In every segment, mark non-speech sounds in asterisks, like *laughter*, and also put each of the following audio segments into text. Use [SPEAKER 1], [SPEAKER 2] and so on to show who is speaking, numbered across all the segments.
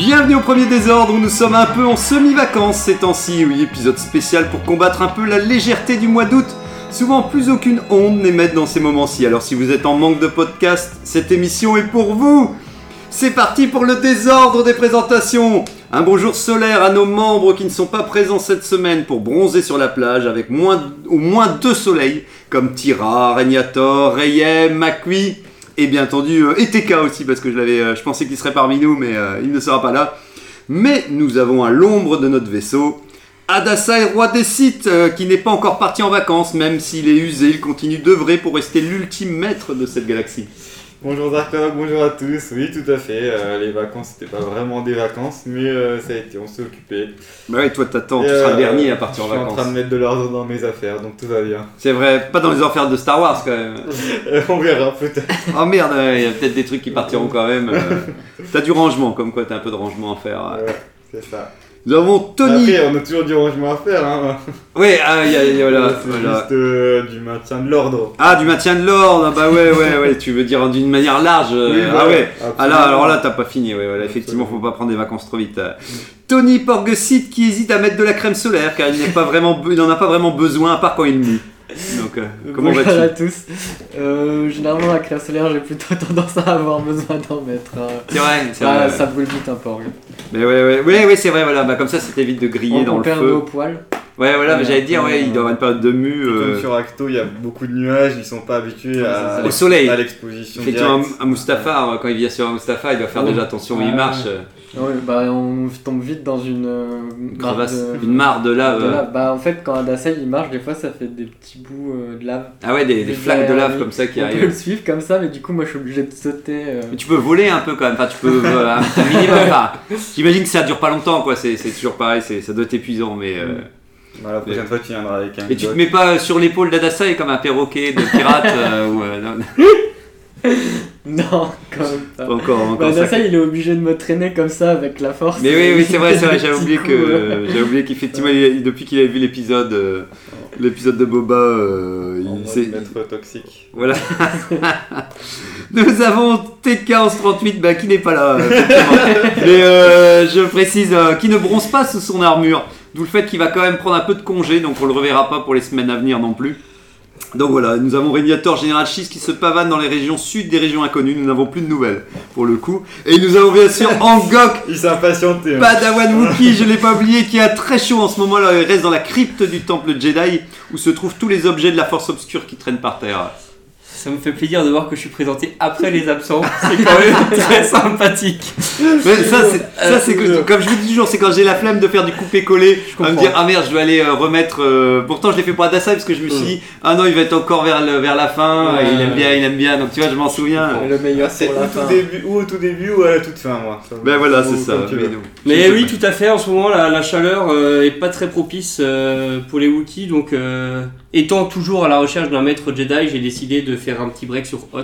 [SPEAKER 1] Bienvenue au premier désordre où nous sommes un peu en semi-vacances ces temps-ci, oui, épisode spécial pour combattre un peu la légèreté du mois d'août. Souvent plus aucune onde n'émette dans ces moments-ci, alors si vous êtes en manque de podcast, cette émission est pour vous. C'est parti pour le désordre des présentations. Un bonjour solaire à nos membres qui ne sont pas présents cette semaine pour bronzer sur la plage avec au moins deux soleils, comme Tira, Regnator, Rayem, Makui, et bien entendu euh, ETK aussi parce que je euh, je pensais qu'il serait parmi nous, mais euh, il ne sera pas là. Mais nous avons à l'ombre de notre vaisseau Adassa roi des sites, euh, qui n'est pas encore parti en vacances, même s'il est usé, il continue d'œuvrer pour rester l'ultime maître de cette galaxie.
[SPEAKER 2] Bonjour Darkog, bonjour à tous. Oui, tout à fait. euh, les vacances, c'était pas vraiment des vacances, mais euh, ça a été, on s'est occupé.
[SPEAKER 1] Bah ouais, toi t'attends, tu seras le
[SPEAKER 2] euh,
[SPEAKER 1] dernier à partir en
[SPEAKER 2] Je suis en
[SPEAKER 1] vacances.
[SPEAKER 2] train de mettre de l'ordre dans mes affaires, donc tout va bien.
[SPEAKER 1] C'est vrai, pas dans les affaires de Star Wars quand même. *laughs*
[SPEAKER 2] On verra peut-être.
[SPEAKER 1] Oh merde, il y a peut-être des trucs qui partiront quand même. *laughs* T'as du rangement, comme quoi t'as un peu de rangement à faire.
[SPEAKER 2] Ouais, c'est ça.
[SPEAKER 1] Nous avons Tony.
[SPEAKER 2] Après, on a toujours du rangement à faire. Hein.
[SPEAKER 1] Ouais, ah, il y a- y a- voilà,
[SPEAKER 2] c'est
[SPEAKER 1] voilà.
[SPEAKER 2] juste euh, du maintien de l'ordre.
[SPEAKER 1] Ah, du maintien de l'ordre, ah bah ouais, ouais, ouais, *laughs* tu veux dire d'une manière large. euh,
[SPEAKER 2] Oui,
[SPEAKER 1] ah ouais, ah là, alors là, t'as pas fini, ouais, voilà, effectivement, faut pas prendre des vacances trop vite. Tony Porgesit qui hésite à mettre de la crème solaire car il n'est pas vraiment, be- il en a pas vraiment besoin à part quand il mue. Donc, euh, comment
[SPEAKER 3] Bonjour à tous. Euh, généralement, la crème solaire, j'ai plutôt *laughs* tendance à avoir besoin d'en mettre. euh.
[SPEAKER 1] C'est vrai, c'est
[SPEAKER 3] Bah,
[SPEAKER 1] vrai.
[SPEAKER 3] ça brûle vite un peu.
[SPEAKER 1] Mais ouais, ouais, ouais, ouais, c'est vrai, voilà, bah comme ça, ça t'évite de griller
[SPEAKER 3] On,
[SPEAKER 1] dans
[SPEAKER 3] on
[SPEAKER 1] le
[SPEAKER 3] perd
[SPEAKER 1] feu.
[SPEAKER 3] au poil.
[SPEAKER 1] Ouais, voilà, mais
[SPEAKER 3] Ouais,
[SPEAKER 1] j'allais dire,
[SPEAKER 3] euh,
[SPEAKER 1] ouais, il doit y avoir une période de mue.
[SPEAKER 2] Comme
[SPEAKER 1] euh,
[SPEAKER 2] sur Acto, il y a beaucoup de nuages, ils sont pas habitués à,
[SPEAKER 1] Au soleil.
[SPEAKER 2] à l'exposition.
[SPEAKER 1] Effectivement, un, un Mustapha, euh, quand il vient sur un Mustapha, il doit faire
[SPEAKER 3] Oh.
[SPEAKER 1] déjà attention où il
[SPEAKER 3] Ah,
[SPEAKER 1] marche.
[SPEAKER 3] Ouais.
[SPEAKER 1] euh,
[SPEAKER 3] bah, on tombe vite dans une euh, mare
[SPEAKER 1] crevasse,
[SPEAKER 3] de-
[SPEAKER 1] une mare de lave.
[SPEAKER 3] de
[SPEAKER 1] euh.
[SPEAKER 3] lave. Bah, en fait, quand Adassa il marche, des fois ça fait des petits bouts euh, de lave.
[SPEAKER 1] Ah ouais, des, des
[SPEAKER 3] Des
[SPEAKER 1] flaques de lave comme ça qui
[SPEAKER 3] on peut le
[SPEAKER 1] arrivent.
[SPEAKER 3] suivre comme ça, mais du coup, moi je suis obligé de sauter. euh.
[SPEAKER 1] Mais tu peux voler un peu quand même, enfin tu peux euh, un un minimum. enfin, J'imagine que ça dure pas longtemps quoi, c'est c'est toujours pareil, c'est- ça doit être épuisant mais. euh,
[SPEAKER 2] Bah, la prochaine fois, tu viendras avec un.
[SPEAKER 1] Et tu te mets pas sur l'épaule d'Adassa et comme un perroquet de pirate euh, ou. *laughs* *laughs* non,
[SPEAKER 3] quand même pas.
[SPEAKER 1] pas encore,
[SPEAKER 3] Bah,
[SPEAKER 1] encore ça.
[SPEAKER 3] Adassa il est obligé de me traîner comme ça avec la force.
[SPEAKER 1] Mais oui, oui, c'est vrai, c'est vrai, *laughs* j'avais oublié que
[SPEAKER 3] euh.
[SPEAKER 1] j'avais oublié qu'effectivement, depuis qu'il avait vu l'épisode, euh, l'épisode de Boba, euh, il s'est-
[SPEAKER 2] maître toxique.
[SPEAKER 1] Voilà. *laughs* Nous avons TK1138 bah, qui n'est pas là. Mais euh, je précise, euh, qui ne bronze pas sous son armure. D'où le fait qu'il va quand même prendre un peu de congé, donc on le reverra pas pour les semaines à venir non plus. Donc voilà, nous avons Régnator Général 6 qui se pavane dans les régions sud des régions inconnues. Nous n'avons plus de nouvelles pour le coup. Et nous avons bien sûr *laughs* Angok
[SPEAKER 2] Il s'est impatienté. hein.
[SPEAKER 1] Padawan *laughs* Wookie, je l'ai pas oublié, qui a très chaud en ce moment là. Il reste dans la crypte du temple Jedi où se trouvent tous les objets de la force obscure qui traînent par terre.
[SPEAKER 4] Ça me fait plaisir de voir que je suis présenté après les absents. C'est quand même *laughs* très sympathique.
[SPEAKER 1] Mais ça, c'est, ça, c'est que, comme je vous dis toujours, c'est quand j'ai la flemme de faire du coupé-collé, à me dire ah merde, je dois aller euh, remettre. euh, Pourtant, je l'ai fait pour Adassa parce que je me suis dit ah non, il va être encore vers, le, vers la fin.
[SPEAKER 3] Ouais.
[SPEAKER 1] il aime bien, il aime bien. Donc tu vois, je m'en souviens.
[SPEAKER 3] Le meilleur
[SPEAKER 2] c'est
[SPEAKER 3] pour
[SPEAKER 2] au
[SPEAKER 3] la
[SPEAKER 2] tout
[SPEAKER 3] fin.
[SPEAKER 2] début, ou au tout début ou à la toute fin, moi. Ça-
[SPEAKER 1] Ben voilà,
[SPEAKER 2] ou
[SPEAKER 1] c'est ça.
[SPEAKER 2] comme tu
[SPEAKER 1] Mais
[SPEAKER 2] veux.
[SPEAKER 1] non.
[SPEAKER 4] Mais
[SPEAKER 1] Je
[SPEAKER 4] oui,
[SPEAKER 1] sais
[SPEAKER 4] tout à fait. En ce moment, la, la chaleur euh, est pas très propice euh, pour les Wookiees. Donc, euh, étant toujours à la recherche d'un maître Jedi, j'ai décidé de faire un petit break sur Hot.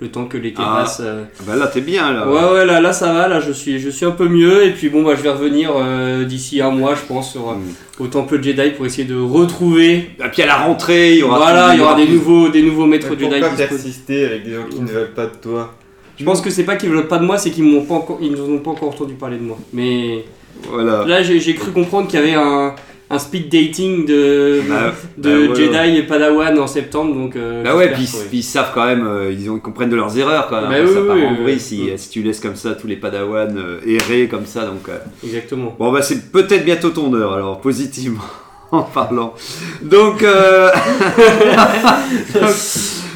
[SPEAKER 4] Le temps que l'été
[SPEAKER 1] Ah.
[SPEAKER 4] passe. euh.
[SPEAKER 1] pas. Bah là, t'es bien là.
[SPEAKER 4] Ouais, ouais, là, là, ça va. Là, je suis, je suis un peu mieux. Et puis, bon, bah, je vais revenir euh, d'ici un mois, je pense, sur, euh,
[SPEAKER 1] Mm.
[SPEAKER 4] au temple Jedi pour essayer de retrouver.
[SPEAKER 1] Et puis à la rentrée, il y aura.
[SPEAKER 4] Voilà, il y aura des nouveaux, des nouveaux maîtres Jedi
[SPEAKER 2] pourquoi persister avec des gens qui ne veulent pas de toi
[SPEAKER 4] Je pense que c'est pas qu'ils veulent pas de moi, c'est qu'ils m'ont pas encore, ils n'ont pas encore entendu parler de moi. Mais
[SPEAKER 1] Voilà.
[SPEAKER 4] là, j'ai j'ai cru comprendre qu'il y avait un, un speed dating de,
[SPEAKER 1] Bah,
[SPEAKER 4] de
[SPEAKER 1] bah.
[SPEAKER 4] Jedi et Padawan en septembre, donc. euh,
[SPEAKER 1] Bah ouais, puis, ils savent quand même, euh, ils, ont- ils comprennent de leurs erreurs quand même.
[SPEAKER 4] Bah
[SPEAKER 1] Après,
[SPEAKER 4] oui,
[SPEAKER 1] ça part
[SPEAKER 4] oui,
[SPEAKER 1] en vrille
[SPEAKER 4] oui.
[SPEAKER 1] si, si tu laisses comme ça tous les padawans euh, errer comme ça. Donc, euh,
[SPEAKER 4] Exactement.
[SPEAKER 1] bon, bah c'est peut-être bientôt ton heure alors, positivement *laughs* en parlant. Donc, euh, *laughs* *laughs*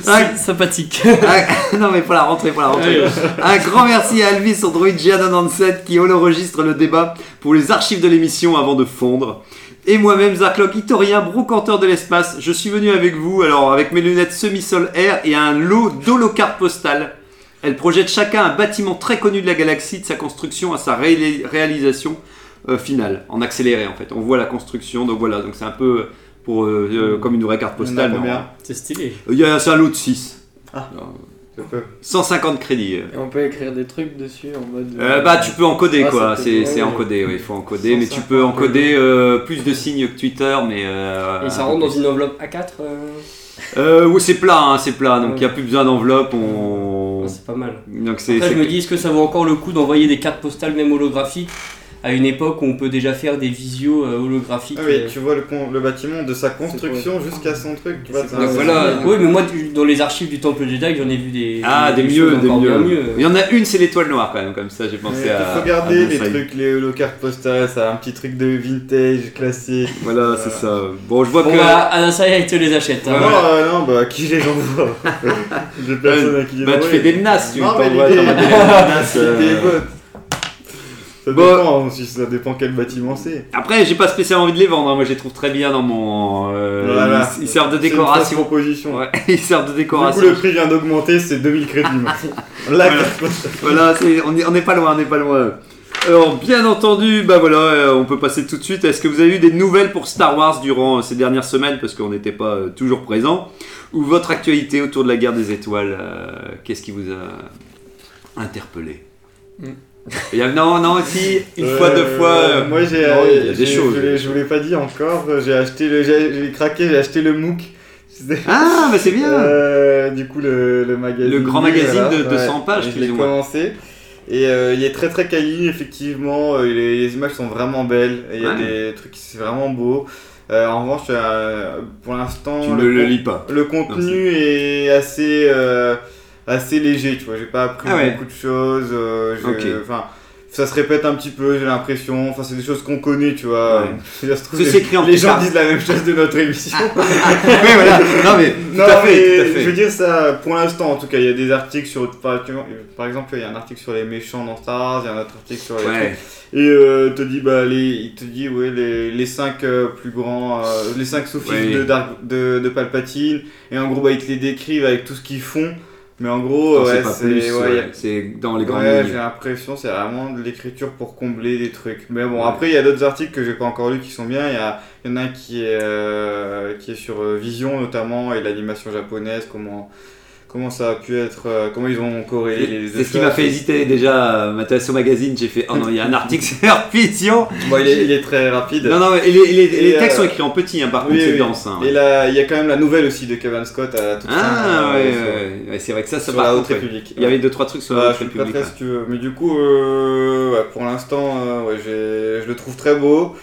[SPEAKER 1] un-
[SPEAKER 4] sympathique.
[SPEAKER 1] un- non mais pour la rentrée, pour la rentrée. Un grand merci à Alvis sur Droid GA97 qui enregistre le débat pour les archives de l'émission avant de fondre. Et moi-même, Zarklock, Itorien, brocanteur de l'espace, je suis venu avec vous, alors avec mes lunettes semi-sol air et un lot d'holocartes postales. Elles projettent chacun un bâtiment très connu de la galaxie, de sa construction à sa ré- réalisation. euh, finale, en accéléré en fait. On voit la construction, donc voilà, donc c'est un peu pour, euh, euh, comme une vraie carte postale. en-
[SPEAKER 4] C'est stylé.
[SPEAKER 1] C'est un lot de 6.
[SPEAKER 2] Ah. Je peux.
[SPEAKER 1] 150 crédits.
[SPEAKER 3] Et on peut écrire des trucs dessus en mode.
[SPEAKER 1] Euh, bah tu peux encoder
[SPEAKER 3] Ah,
[SPEAKER 1] quoi,
[SPEAKER 3] c'est ouais,
[SPEAKER 1] encodé, oui, il faut encoder, mais tu
[SPEAKER 2] 150
[SPEAKER 1] peux encoder euh, plus de signes que Twitter, mais... Euh,
[SPEAKER 4] Et ça rentre dans une enveloppe A4 euh,
[SPEAKER 1] Euh, oui, c'est plat, hein, c'est plat, donc il
[SPEAKER 4] Ouais.
[SPEAKER 1] n'y a plus besoin d'enveloppe, on...
[SPEAKER 4] ah, C'est pas mal.
[SPEAKER 1] Donc c'est...
[SPEAKER 4] Après, je me dis, est-ce que ça vaut encore le coup d'envoyer des cartes postales, même holographiques, à une époque où on peut déjà faire des visios euh, holographiques
[SPEAKER 2] Ah oui,
[SPEAKER 4] euh,
[SPEAKER 2] tu vois le, con- le bâtiment de sa construction jusqu'à son truc. Tu vois,
[SPEAKER 4] Donc voilà, oui, mais moi, dans les archives du Temple Jedi, j'en ai vu des.
[SPEAKER 1] Ah, des,
[SPEAKER 4] choses
[SPEAKER 1] mieux, des mieux. Il y en a une, c'est l'étoile noire quand même, comme ça j'ai pensé
[SPEAKER 2] Il
[SPEAKER 1] à...
[SPEAKER 2] faut garder
[SPEAKER 1] à
[SPEAKER 2] les trucs, les holocartes postales, ça a un petit truc de vintage classique.
[SPEAKER 1] Voilà, c'est ça. Bon, je vois
[SPEAKER 4] Bon,
[SPEAKER 1] que...
[SPEAKER 4] bah, Anasaya, il te les achète. hein.
[SPEAKER 2] Non, euh, non, bah qui les envoie *laughs* J'ai personne à qui les
[SPEAKER 1] Bah, tu fais des menaces, tu t'envoies t'envoies des menaces. *laughs*
[SPEAKER 2] Ça
[SPEAKER 1] Bon.
[SPEAKER 2] dépend aussi, ça dépend quel bâtiment c'est.
[SPEAKER 1] Après, j'ai pas spécialement envie de les vendre, hein. moi je les trouve très bien dans mon... euh,
[SPEAKER 2] Voilà.
[SPEAKER 1] Ils, ils servent de
[SPEAKER 2] une
[SPEAKER 1] décoration.
[SPEAKER 2] proposition.
[SPEAKER 1] Ouais, *laughs* ils servent de
[SPEAKER 2] Du coup,
[SPEAKER 1] décoration.
[SPEAKER 2] le prix vient d'augmenter, c'est 2000 crédits. La *laughs*
[SPEAKER 1] Voilà. *laughs* est, on est pas loin, on est pas loin. Alors, bien entendu, bah voilà, euh, on peut passer tout de suite. Est-ce que vous avez eu des nouvelles pour Star Wars durant euh, ces dernières semaines, parce qu'on n'était pas euh, toujours présent, ou votre actualité autour de la guerre des étoiles euh, Qu'est-ce qui vous a interpellé?
[SPEAKER 3] Mm.
[SPEAKER 1] Il y a- Non, non, si, une fois, deux
[SPEAKER 2] Euh,
[SPEAKER 1] fois. euh,
[SPEAKER 2] Moi j'ai.
[SPEAKER 1] non, il y a des choses.
[SPEAKER 2] Je, je vous l'ai pas dit encore, j'ai acheté le. J'ai craqué, j'ai acheté le MOOC. *laughs*
[SPEAKER 1] Ah, bah c'est bien
[SPEAKER 2] Euh, du coup, le, le magazine.
[SPEAKER 1] Le grand magazine
[SPEAKER 2] voilà,
[SPEAKER 1] de 200 pages,
[SPEAKER 2] Je l'ai commencé. Et euh, il est très très quali, effectivement. euh, les, les images sont vraiment belles. Il y a
[SPEAKER 1] Ouais.
[SPEAKER 2] des trucs, c'est vraiment beau. Euh, en revanche, euh, pour l'instant,
[SPEAKER 1] Tu ne
[SPEAKER 2] le,
[SPEAKER 1] le
[SPEAKER 2] con-
[SPEAKER 1] lis pas.
[SPEAKER 2] le contenu est assez euh, assez léger. Tu vois, j'ai pas appris
[SPEAKER 1] Ah ouais.
[SPEAKER 2] beaucoup de choses. euh. Ça se répète un petit peu, j'ai l'impression. Enfin, c'est des choses qu'on connaît, tu vois.
[SPEAKER 1] Ouais. *laughs*
[SPEAKER 2] Se trouve,
[SPEAKER 1] C'est
[SPEAKER 2] les,
[SPEAKER 1] écrit en
[SPEAKER 2] les gens disent la même chose de notre émission. *laughs*
[SPEAKER 1] oui, voilà. Non, mais tout
[SPEAKER 2] Non,
[SPEAKER 1] à fait,
[SPEAKER 2] mais
[SPEAKER 1] tout à fait.
[SPEAKER 2] je veux dire ça, pour l'instant en tout cas, il y a des articles sur, par, par exemple, il y a un article sur les méchants dans Star Wars, il y a un autre article sur les
[SPEAKER 1] Ouais.
[SPEAKER 2] trucs. et euh, te dit bah les, il te dit ouais les, les cinq euh, plus grands, euh, les cinq de, Dark- de de Palpatine, et en gros bah ils te les décrivent avec tout ce qu'ils font, mais en gros ouais c'est ouais,
[SPEAKER 1] dans les grandes
[SPEAKER 2] Ouais, j'ai l'impression c'est vraiment de l'écriture pour combler des trucs. Mais bon, après il y a d'autres articles que j'ai pas encore lus qui sont bien. Il y, a, y en a un qui est euh, qui est sur euh, Vision notamment et l'animation japonaise, comment comment ça a pu être, euh, comment ils ont corrélé les deux
[SPEAKER 1] C'est ce qui m'a fait hésiter déjà. euh, M'intéresser au magazine, j'ai fait oh non, il y a un article sur Vision.
[SPEAKER 2] Bon, il est, il est très rapide.
[SPEAKER 1] Non, non, et les, et les- et les
[SPEAKER 2] Et,
[SPEAKER 1] textes
[SPEAKER 2] euh,
[SPEAKER 1] sont écrits en petit, hein, par
[SPEAKER 2] oui,
[SPEAKER 1] contre, c'est dense. hein, ouais.
[SPEAKER 2] Et là, il y a quand même la nouvelle aussi de Kevin Scott à fin.
[SPEAKER 1] Ah,
[SPEAKER 2] euh,
[SPEAKER 1] ouais, ouais, c'est vrai que ça, ça
[SPEAKER 2] sur la Haute. République.
[SPEAKER 1] Il y avait deux, trois trucs sur la Haute République.
[SPEAKER 2] si tu veux. Mais du coup, euh, pour l'instant, je le trouve très beau.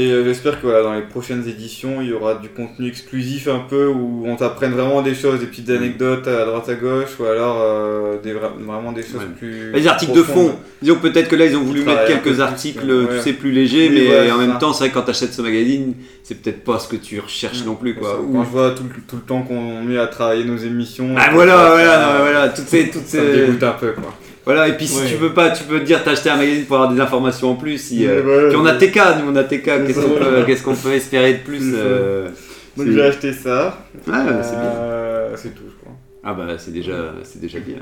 [SPEAKER 2] Et euh, j'espère que voilà, dans les prochaines éditions, il y aura du contenu exclusif un peu où on t'apprenne vraiment des choses, des petites anecdotes à droite à gauche, ou alors euh, des, vra- vraiment des choses
[SPEAKER 1] Ouais.
[SPEAKER 2] plus.
[SPEAKER 1] Les articles de fond. Disons peut-être que là, ils ont voulu mettre quelques
[SPEAKER 2] plus,
[SPEAKER 1] articles,
[SPEAKER 2] ouais.
[SPEAKER 1] tu sais, plus légers,
[SPEAKER 2] Oui,
[SPEAKER 1] mais
[SPEAKER 2] ouais,
[SPEAKER 1] en même
[SPEAKER 2] ça.
[SPEAKER 1] temps, c'est vrai que quand t'achètes ce magazine, c'est peut-être pas ce que tu recherches non plus, quoi.
[SPEAKER 2] Quand je vois tout, le- tout le temps qu'on met à travailler nos émissions.
[SPEAKER 1] Ah voilà, voilà, voilà, toutes ces, toutes *laughs*
[SPEAKER 2] Ça me
[SPEAKER 1] ces...
[SPEAKER 2] dégoûte un peu, quoi.
[SPEAKER 1] Voilà, et puis si
[SPEAKER 4] Ouais.
[SPEAKER 1] tu veux pas, tu peux te dire t'as acheté un magazine pour avoir des informations en plus. Si, euh, puis on a TK, nous on a TK, qu'est-ce qu'on peut, espérer de plus euh,
[SPEAKER 2] Donc j'ai acheté ça.
[SPEAKER 1] Ouais, c'est bien.
[SPEAKER 2] Euh, C'est tout, je crois.
[SPEAKER 1] Ah bah c'est déjà, c'est déjà bien.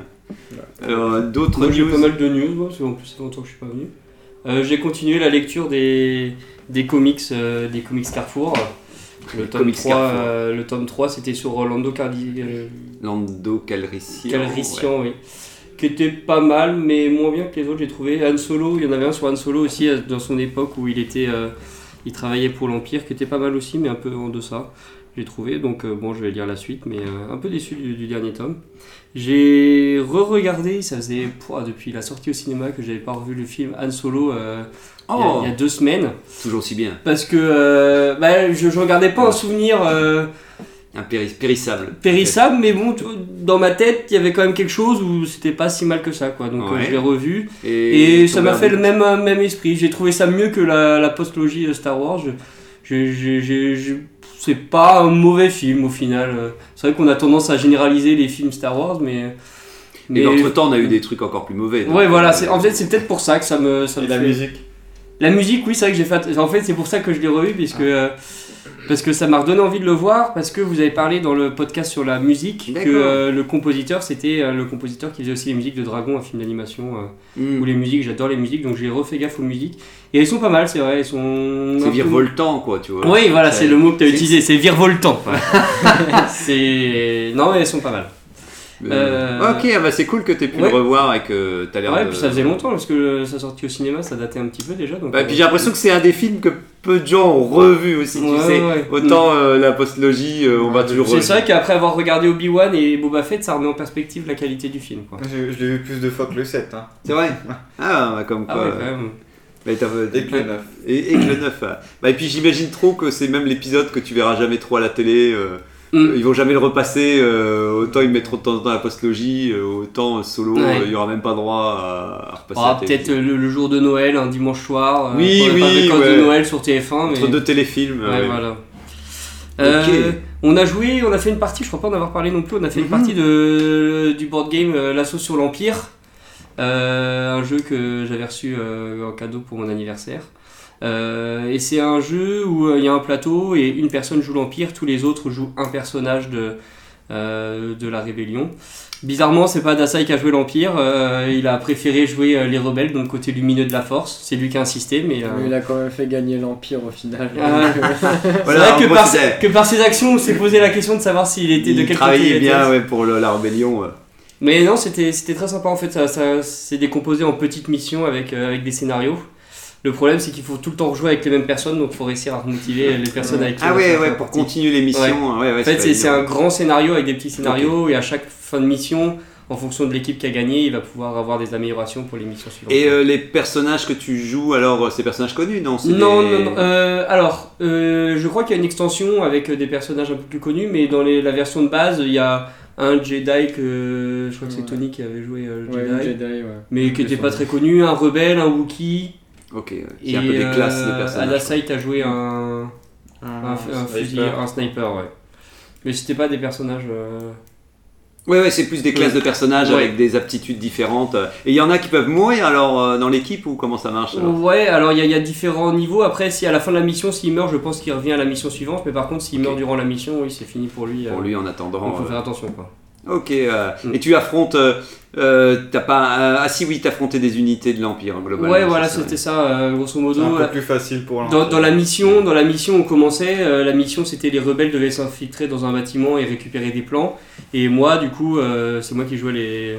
[SPEAKER 1] Alors d'autres
[SPEAKER 4] Moi j'ai
[SPEAKER 1] news
[SPEAKER 4] pas mal de news, moi, parce qu'en plus ça fait longtemps que je suis pas venu. Euh, j'ai continué la lecture des, des comics euh, des comics Carrefour. Le tome,
[SPEAKER 1] comics
[SPEAKER 4] 3,
[SPEAKER 1] Carrefour.
[SPEAKER 4] euh, le tome 3 c'était sur Cardi, euh,
[SPEAKER 1] Lando Calrissian.
[SPEAKER 4] Calrissian, oui. Qui était pas mal, mais moins bien que les autres, j'ai trouvé. Han Solo, il y en avait un sur Han Solo aussi, euh, dans son époque où il était. euh, il travaillait pour l'Empire, qui était pas mal aussi, mais un peu en deçà. J'ai trouvé, donc euh, bon, je vais lire la suite, mais euh, un peu déçu du, du dernier tome. J'ai re-regardé, ça faisait pouah, depuis la sortie au cinéma que j'avais pas revu le film Han Solo il y a-
[SPEAKER 1] Oh,
[SPEAKER 4] il y, a deux semaines,
[SPEAKER 1] toujours aussi bien.
[SPEAKER 4] parce que bah, je, je regardais pas un souvenir.
[SPEAKER 1] Un péri- périssable.
[SPEAKER 4] périssable, mais bon, dans ma tête, il y avait quand même quelque chose où c'était pas si mal que ça, quoi. Donc euh, je l'ai revu
[SPEAKER 1] Et,
[SPEAKER 4] et ça m'a fait le même, euh, même esprit. J'ai trouvé ça mieux que la, la postlogie euh, Star Wars. Je, je, je- je- je- c'est pas un mauvais film au final. C'est vrai qu'on a tendance à généraliser les films Star Wars, mais.
[SPEAKER 1] Mais entre temps, on a eu des trucs encore plus mauvais. donc,
[SPEAKER 4] Ouais, voilà.
[SPEAKER 1] euh,
[SPEAKER 4] En fait, c'est peut-être pour ça que ça me. Ça
[SPEAKER 2] Et
[SPEAKER 4] me
[SPEAKER 2] la
[SPEAKER 4] fait-
[SPEAKER 2] musique?
[SPEAKER 4] La musique, oui, c'est vrai que j'ai fait. En fait, c'est pour ça que je l'ai revu, puisque. euh, parce que ça m'a redonné envie de le voir, parce que vous avez parlé dans le podcast sur la musique que euh, le compositeur, c'était euh, le compositeur qui faisait aussi les musiques de Dragon, un film d'animation, euh,
[SPEAKER 1] Hmm.
[SPEAKER 4] ou les musiques, j'adore les musiques, donc j'ai refait gaffe aux musiques. Et elles sont pas mal, c'est vrai, elles sont...
[SPEAKER 1] C'est virevoltant, quoi, tu vois.
[SPEAKER 4] Oui, voilà, c'est le mot que tu as utilisé, c'est virevoltant. *laughs* *laughs* c'est... Non, mais elles sont pas mal. Euh,
[SPEAKER 1] Ok, ah bah c'est cool que t'aies pu
[SPEAKER 4] ouais.
[SPEAKER 1] le revoir et que t'as l'air
[SPEAKER 4] Ouais,
[SPEAKER 1] de...
[SPEAKER 4] puis ça faisait longtemps, parce que ça sorti au cinéma, ça datait un petit peu déjà. Donc,
[SPEAKER 1] Bah, puis j'ai l'impression que c'est un des films que peu de gens ont revu aussi, tu
[SPEAKER 4] Ouais,
[SPEAKER 1] sais.
[SPEAKER 4] ouais.
[SPEAKER 1] Autant euh, la postlogie, euh, on va toujours
[SPEAKER 4] C'est vrai qu'après avoir regardé Obi-Wan et Boba Fett, ça remet en perspective la qualité du film. Quoi.
[SPEAKER 2] Je, je l'ai vu plus de fois que le 7. Hein.
[SPEAKER 1] C'est vrai? Ah, bah, comme quoi.
[SPEAKER 4] Ah ouais,
[SPEAKER 1] euh,
[SPEAKER 4] quand même.
[SPEAKER 1] bah, t'as-
[SPEAKER 2] Et que le 9.
[SPEAKER 1] Et, et que le 9. ah. Bah, et puis j'imagine trop que c'est même l'épisode que tu verras jamais trop à la télé. Euh,
[SPEAKER 4] Mm.
[SPEAKER 1] Ils vont jamais le repasser. euh, autant ils mettront de temps en temps la postlogie, euh, autant euh, solo,
[SPEAKER 4] Ouais.
[SPEAKER 1] euh, il y aura même pas droit à, à repasser
[SPEAKER 4] Ah, peut-être euh, le, le jour de Noël, un dimanche soir. euh,
[SPEAKER 1] Oui, oui,
[SPEAKER 4] vacances
[SPEAKER 1] ouais.
[SPEAKER 4] de Noël sur TF1. Mais...
[SPEAKER 1] Entre deux téléfilms.
[SPEAKER 4] Ouais, voilà. Euh, on a joué, on a fait une partie, je crois pas en avoir parlé non plus, on a fait une
[SPEAKER 1] Mhm.
[SPEAKER 4] partie de, du board game euh, L'assaut sur l'Empire, Euh, un jeu que j'avais reçu euh, en cadeau pour mon anniversaire. Euh, et c'est un jeu où euh, il y a un plateau et une personne joue l'Empire, tous les autres jouent un personnage de, euh, de la rébellion. Bizarrement, c'est pas Dasai qui a joué l'Empire, euh, il a préféré jouer euh, les rebelles, donc côté lumineux de la force. C'est lui qui a insisté, mais. euh,
[SPEAKER 3] Mais il a quand même fait gagner l'Empire au final.
[SPEAKER 4] Ah. *laughs*
[SPEAKER 3] Euh,
[SPEAKER 1] Voilà,
[SPEAKER 4] vrai que par, que par ses actions, on s'est posé la question de savoir s'il était de quel côté
[SPEAKER 1] travaillait
[SPEAKER 4] il était.
[SPEAKER 1] bien ouais, pour le- la rébellion. ouais.
[SPEAKER 4] Mais non, c'était c'était très sympa en fait. Ça, ça c'est décomposé en petites missions avec, euh, avec des scénarios. Le problème, c'est qu'il faut tout le temps rejouer avec les mêmes personnes, donc il faut réussir à remotiver les personnes avec qui
[SPEAKER 1] Ah ouais, ouais, pour
[SPEAKER 4] partie.
[SPEAKER 1] continuer l'émission. Ouais. Ouais,
[SPEAKER 4] En fait, c'est un grand scénario avec des petits scénarios, et à chaque fin de mission, en fonction de l'équipe qui a gagné, il va pouvoir avoir des améliorations pour les missions suivantes.
[SPEAKER 1] Et euh, les personnages que tu joues, alors, euh, c'est des personnages connus, non? C'est
[SPEAKER 4] Non,
[SPEAKER 1] des-
[SPEAKER 4] non, non. euh, alors, euh, je crois qu'il y a une extension avec des personnages un peu plus connus, mais dans les- la version de base, il y a un Jedi que je crois que c'est
[SPEAKER 3] Ouais.
[SPEAKER 4] Tony qui avait joué euh,
[SPEAKER 3] ouais,
[SPEAKER 4] Jedi,
[SPEAKER 3] Jedi, ouais.
[SPEAKER 4] mais qui n'était pas très connu, un rebelle, un Wookie,
[SPEAKER 1] Ok, ouais. c'est
[SPEAKER 4] et
[SPEAKER 1] un peu des classes de
[SPEAKER 4] euh,
[SPEAKER 1] personnages.
[SPEAKER 4] Adasite a joué un,
[SPEAKER 2] Un,
[SPEAKER 4] un, un
[SPEAKER 2] sniper.
[SPEAKER 4] fusil, un sniper, ouais. Mais c'était pas des personnages. euh,
[SPEAKER 1] Ouais, ouais, c'est plus des classes de personnages
[SPEAKER 4] Ouais.
[SPEAKER 1] avec des aptitudes différentes. Et il y en a qui peuvent mourir alors euh, dans l'équipe ou comment ça marche alors?
[SPEAKER 4] Ouais, alors il y, a- il y a différents niveaux. Après, si à la fin de la mission, s'il meurt, je pense qu'il revient à la mission suivante. Mais par contre, s'il meurt durant la mission, oui, c'est fini pour lui.
[SPEAKER 1] Pour
[SPEAKER 4] euh,
[SPEAKER 1] lui en attendant.
[SPEAKER 4] donc faut
[SPEAKER 1] euh,
[SPEAKER 4] faire attention, quoi.
[SPEAKER 1] Ok, euh,
[SPEAKER 4] Mm.
[SPEAKER 1] et tu affrontes. euh, euh, t'as pas. euh, ah si, oui, t'as affronté des unités de l'Empire globalement.
[SPEAKER 4] Ouais, voilà, c'était ça, euh, grosso modo.
[SPEAKER 2] C'est un peu
[SPEAKER 4] la-
[SPEAKER 2] plus facile pour
[SPEAKER 4] Dans, dans la mission, dans la mission, on commençait. euh, la mission, c'était les rebelles devaient s'infiltrer dans un bâtiment et récupérer des plans. Et moi, du coup, euh, c'est moi qui jouais les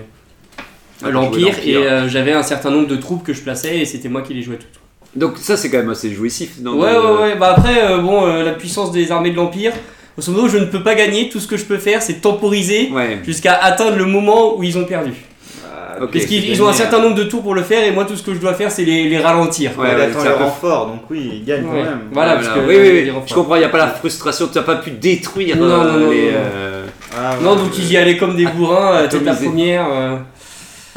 [SPEAKER 1] Ah,
[SPEAKER 4] l'Empire et euh, j'avais un certain nombre de troupes que je plaçais et c'était moi qui les jouais toutes.
[SPEAKER 1] Donc ça, c'est quand même assez jouissif. Dans
[SPEAKER 4] Ouais,
[SPEAKER 1] le-
[SPEAKER 4] ouais, ouais. Bah après, euh, bon, euh, la puissance des armées de l'Empire. Grosso modo, je ne peux pas gagner. Tout ce que je peux faire, c'est temporiser
[SPEAKER 1] Ouais.
[SPEAKER 4] jusqu'à atteindre le moment où ils ont perdu.
[SPEAKER 2] Ah,
[SPEAKER 4] Parce qu'ils ils ont un certain nombre de tours pour le faire et moi, tout ce que je dois faire, c'est les, les ralentir.
[SPEAKER 1] Ouais,
[SPEAKER 2] il
[SPEAKER 1] ouais,
[SPEAKER 2] attend
[SPEAKER 1] c'est
[SPEAKER 2] les renforts, donc oui, il gagne
[SPEAKER 4] Ouais.
[SPEAKER 2] quand même.
[SPEAKER 4] Voilà, parce que
[SPEAKER 1] oui,
[SPEAKER 4] euh,
[SPEAKER 1] oui,
[SPEAKER 4] les
[SPEAKER 1] oui,
[SPEAKER 4] renforts.
[SPEAKER 1] je comprends, il n'y a pas la frustration, tu n'as pas pu détruire
[SPEAKER 4] Non,
[SPEAKER 1] euh,
[SPEAKER 4] non, non,
[SPEAKER 1] les.
[SPEAKER 4] non, non.
[SPEAKER 1] euh,
[SPEAKER 2] Ah,
[SPEAKER 4] Non, donc ils y allaient comme des bourrins, euh, tête la première. euh,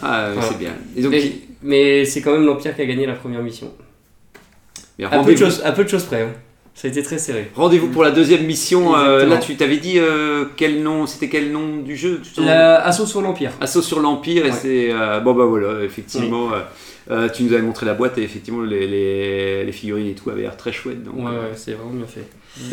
[SPEAKER 1] Ah, c'est bien. Et donc,
[SPEAKER 4] mais mais c'est quand même l'Empire qui a gagné la première mission.
[SPEAKER 1] mais
[SPEAKER 4] À peu, de à peu de choses près. hein. Ça a été très serré.
[SPEAKER 1] rendez-vous pour la deuxième mission. euh, là, tu t'avais dit euh, quel nom C'était quel nom du jeu
[SPEAKER 4] La- Assaut sur l'Empire.
[SPEAKER 1] Assaut sur l'Empire, et c'est. euh, bon, bah voilà, effectivement. euh, tu nous avais montré la boîte et effectivement, les, les, les figurines et tout avaient l'air très chouettes. Donc,
[SPEAKER 4] Ouais, ouais, c'est vraiment bien fait.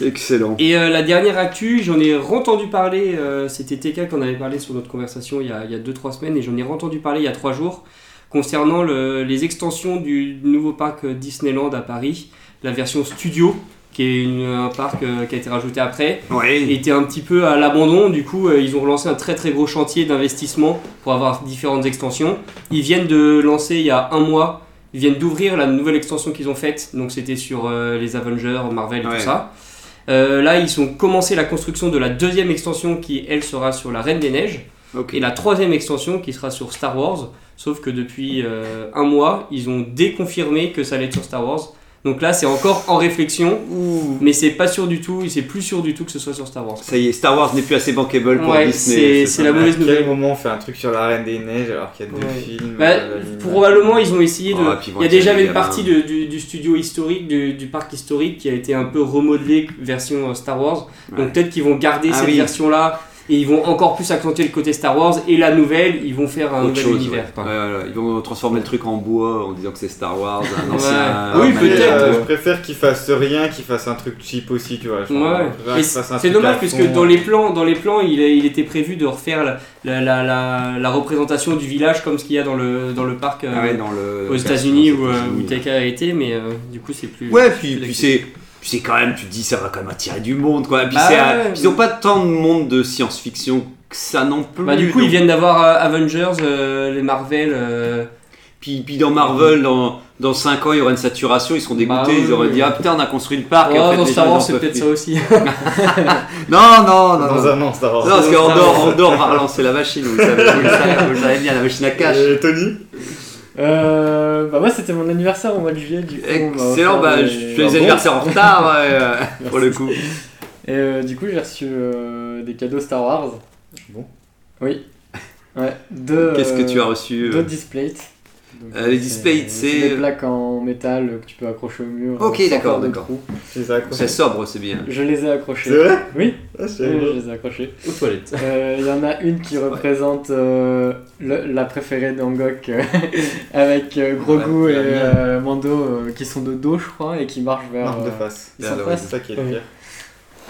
[SPEAKER 1] Excellent.
[SPEAKER 4] Et la dernière actu, j'en ai entendu parler, c'était TK qu'on avait parlé sur notre conversation il y a 2-3 semaines, et j'en ai entendu parler il y a 3 jours, concernant le- les extensions du nouveau parc Disneyland à Paris, la version studio, qui est une- un parc euh, qui a été rajouté après,
[SPEAKER 1] Ouais.
[SPEAKER 4] était un petit peu à l'abandon, du coup euh, ils ont relancé un très très gros chantier d'investissement pour avoir différentes extensions. Ils viennent de lancer il y a un mois, ils viennent d'ouvrir la nouvelle extension qu'ils ont faite, donc c'était sur euh, les Avengers, Marvel et
[SPEAKER 1] Ouais.
[SPEAKER 4] tout ça. Là, ils ont commencé la construction de la deuxième extension qui, elle, sera sur la Reine des Neiges. Et la troisième extension qui sera sur Star Wars. Sauf que depuis un mois, ils ont déconfirmé que ça allait être sur Star Wars. Donc là, c'est encore en réflexion.
[SPEAKER 1] Ouh.
[SPEAKER 4] Mais c'est pas sûr du tout, et c'est plus sûr du tout que ce soit sur Star Wars.
[SPEAKER 1] Ça y est, Star Wars n'est plus assez bankable pour
[SPEAKER 4] Ouais,
[SPEAKER 1] Disney.
[SPEAKER 4] c'est- la
[SPEAKER 2] À
[SPEAKER 4] mauvaise
[SPEAKER 2] quel
[SPEAKER 4] nouvelle.
[SPEAKER 2] moment on fait un truc sur la Reine des Neiges alors qu'il y a deux films
[SPEAKER 4] Bah,
[SPEAKER 2] euh,
[SPEAKER 4] probablement, ils ont essayé de.
[SPEAKER 1] Oh, vont
[SPEAKER 4] Il y a déjà une partie de- du, du studio historique, du, du parc historique, qui a été un peu remodelé version euh, Star Wars.
[SPEAKER 1] Ouais.
[SPEAKER 4] Donc peut-être qu'ils vont garder
[SPEAKER 1] Ah
[SPEAKER 4] cette
[SPEAKER 1] oui.
[SPEAKER 4] version-là et ils vont encore plus accentuer le côté Star Wars et la nouvelle, ils vont faire un
[SPEAKER 1] Autre
[SPEAKER 4] nouvel
[SPEAKER 1] chose,
[SPEAKER 4] univers.
[SPEAKER 1] ouais.
[SPEAKER 4] quoi.
[SPEAKER 1] Ouais, ouais, ouais. Ils vont transformer le truc en bois en disant que c'est Star Wars, un
[SPEAKER 4] Ouais.
[SPEAKER 1] ancien.
[SPEAKER 4] Oui, peut-être.
[SPEAKER 2] euh, je préfère qu'ils fassent rien, qu'ils fassent un truc cheap aussi, tu vois.
[SPEAKER 4] C'est dommage puisque
[SPEAKER 2] fond.
[SPEAKER 4] dans les plans, dans les plans, il, était prévu de refaire la, la, la, la- la représentation du village comme ce qu'il y a dans le dans le parc euh,
[SPEAKER 1] Ah ouais, dans le.
[SPEAKER 4] aux États-Unis où, euh, où a été, mais euh, du coup c'est plus.
[SPEAKER 1] Ouais, puis,
[SPEAKER 4] plus
[SPEAKER 1] puis
[SPEAKER 4] d'actu.
[SPEAKER 1] c'est. Puis c'est quand même, tu te dis, ça va quand même attirer du monde, quoi. Et puis
[SPEAKER 4] Bah
[SPEAKER 1] c'est,
[SPEAKER 4] ouais, ouais.
[SPEAKER 1] ils ont pas tant de monde de science-fiction que ça non plus.
[SPEAKER 4] Bah, du coup,
[SPEAKER 1] donc-
[SPEAKER 4] ils viennent d'avoir euh, Avengers, euh, les Marvel. euh,
[SPEAKER 1] Puis, puis dans Marvel, dans, dans 5 ans, il y aura une saturation, ils seront dégoûtés,
[SPEAKER 4] Bah oui,
[SPEAKER 1] ils auraient
[SPEAKER 4] oui.
[SPEAKER 1] dit Ah putain, on a construit le parc.
[SPEAKER 4] oh,
[SPEAKER 1] en fait,
[SPEAKER 4] dans Star Wars, c'est peut-être ça aussi. *laughs* *laughs*
[SPEAKER 1] Non, non, non.
[SPEAKER 2] Dans
[SPEAKER 1] non.
[SPEAKER 2] un an, Star Wars.
[SPEAKER 1] Non, parce
[SPEAKER 4] Wars.
[SPEAKER 1] Andorre va relancer la machine, vous le savez, vous savez bien, la machine à cash.
[SPEAKER 2] Et Tony?
[SPEAKER 3] Euh, bah moi c'était mon anniversaire au mois de juillet du coup.
[SPEAKER 1] Excellent, bah,
[SPEAKER 3] des-
[SPEAKER 1] je fais les anniversaires en retard, ouais, euh, *laughs* pour le coup.
[SPEAKER 3] Et euh, du coup j'ai reçu euh, des cadeaux Star Wars.
[SPEAKER 2] Bon.
[SPEAKER 3] Oui. Ouais. Deux,
[SPEAKER 1] Qu'est-ce que tu as reçu
[SPEAKER 3] Deux displays.
[SPEAKER 1] Euh, les displays, c'est-
[SPEAKER 3] des plaques en métal que tu peux accrocher au mur.
[SPEAKER 1] Ok,
[SPEAKER 3] sans
[SPEAKER 1] d'accord, d'accord.
[SPEAKER 3] trous.
[SPEAKER 2] C'est ça, quoi.
[SPEAKER 1] C'est sobre, c'est bien.
[SPEAKER 3] Je les ai accrochés.
[SPEAKER 2] C'est vrai
[SPEAKER 3] Oui,
[SPEAKER 2] Ah, je
[SPEAKER 3] oui, je les ai accrochés.
[SPEAKER 4] Aux toilettes.
[SPEAKER 3] Euh, Il y en a une qui représente euh, le- la préférée d'Angok euh, *laughs* avec euh, Grogu
[SPEAKER 2] Ouais,
[SPEAKER 3] et euh, Mando euh, qui sont de dos, je crois, et qui marchent vers.
[SPEAKER 2] Marque de
[SPEAKER 3] euh,
[SPEAKER 2] face.
[SPEAKER 3] ils sont
[SPEAKER 1] Alors,
[SPEAKER 3] face.
[SPEAKER 2] C'est ça qui est
[SPEAKER 3] Oui.
[SPEAKER 2] pire.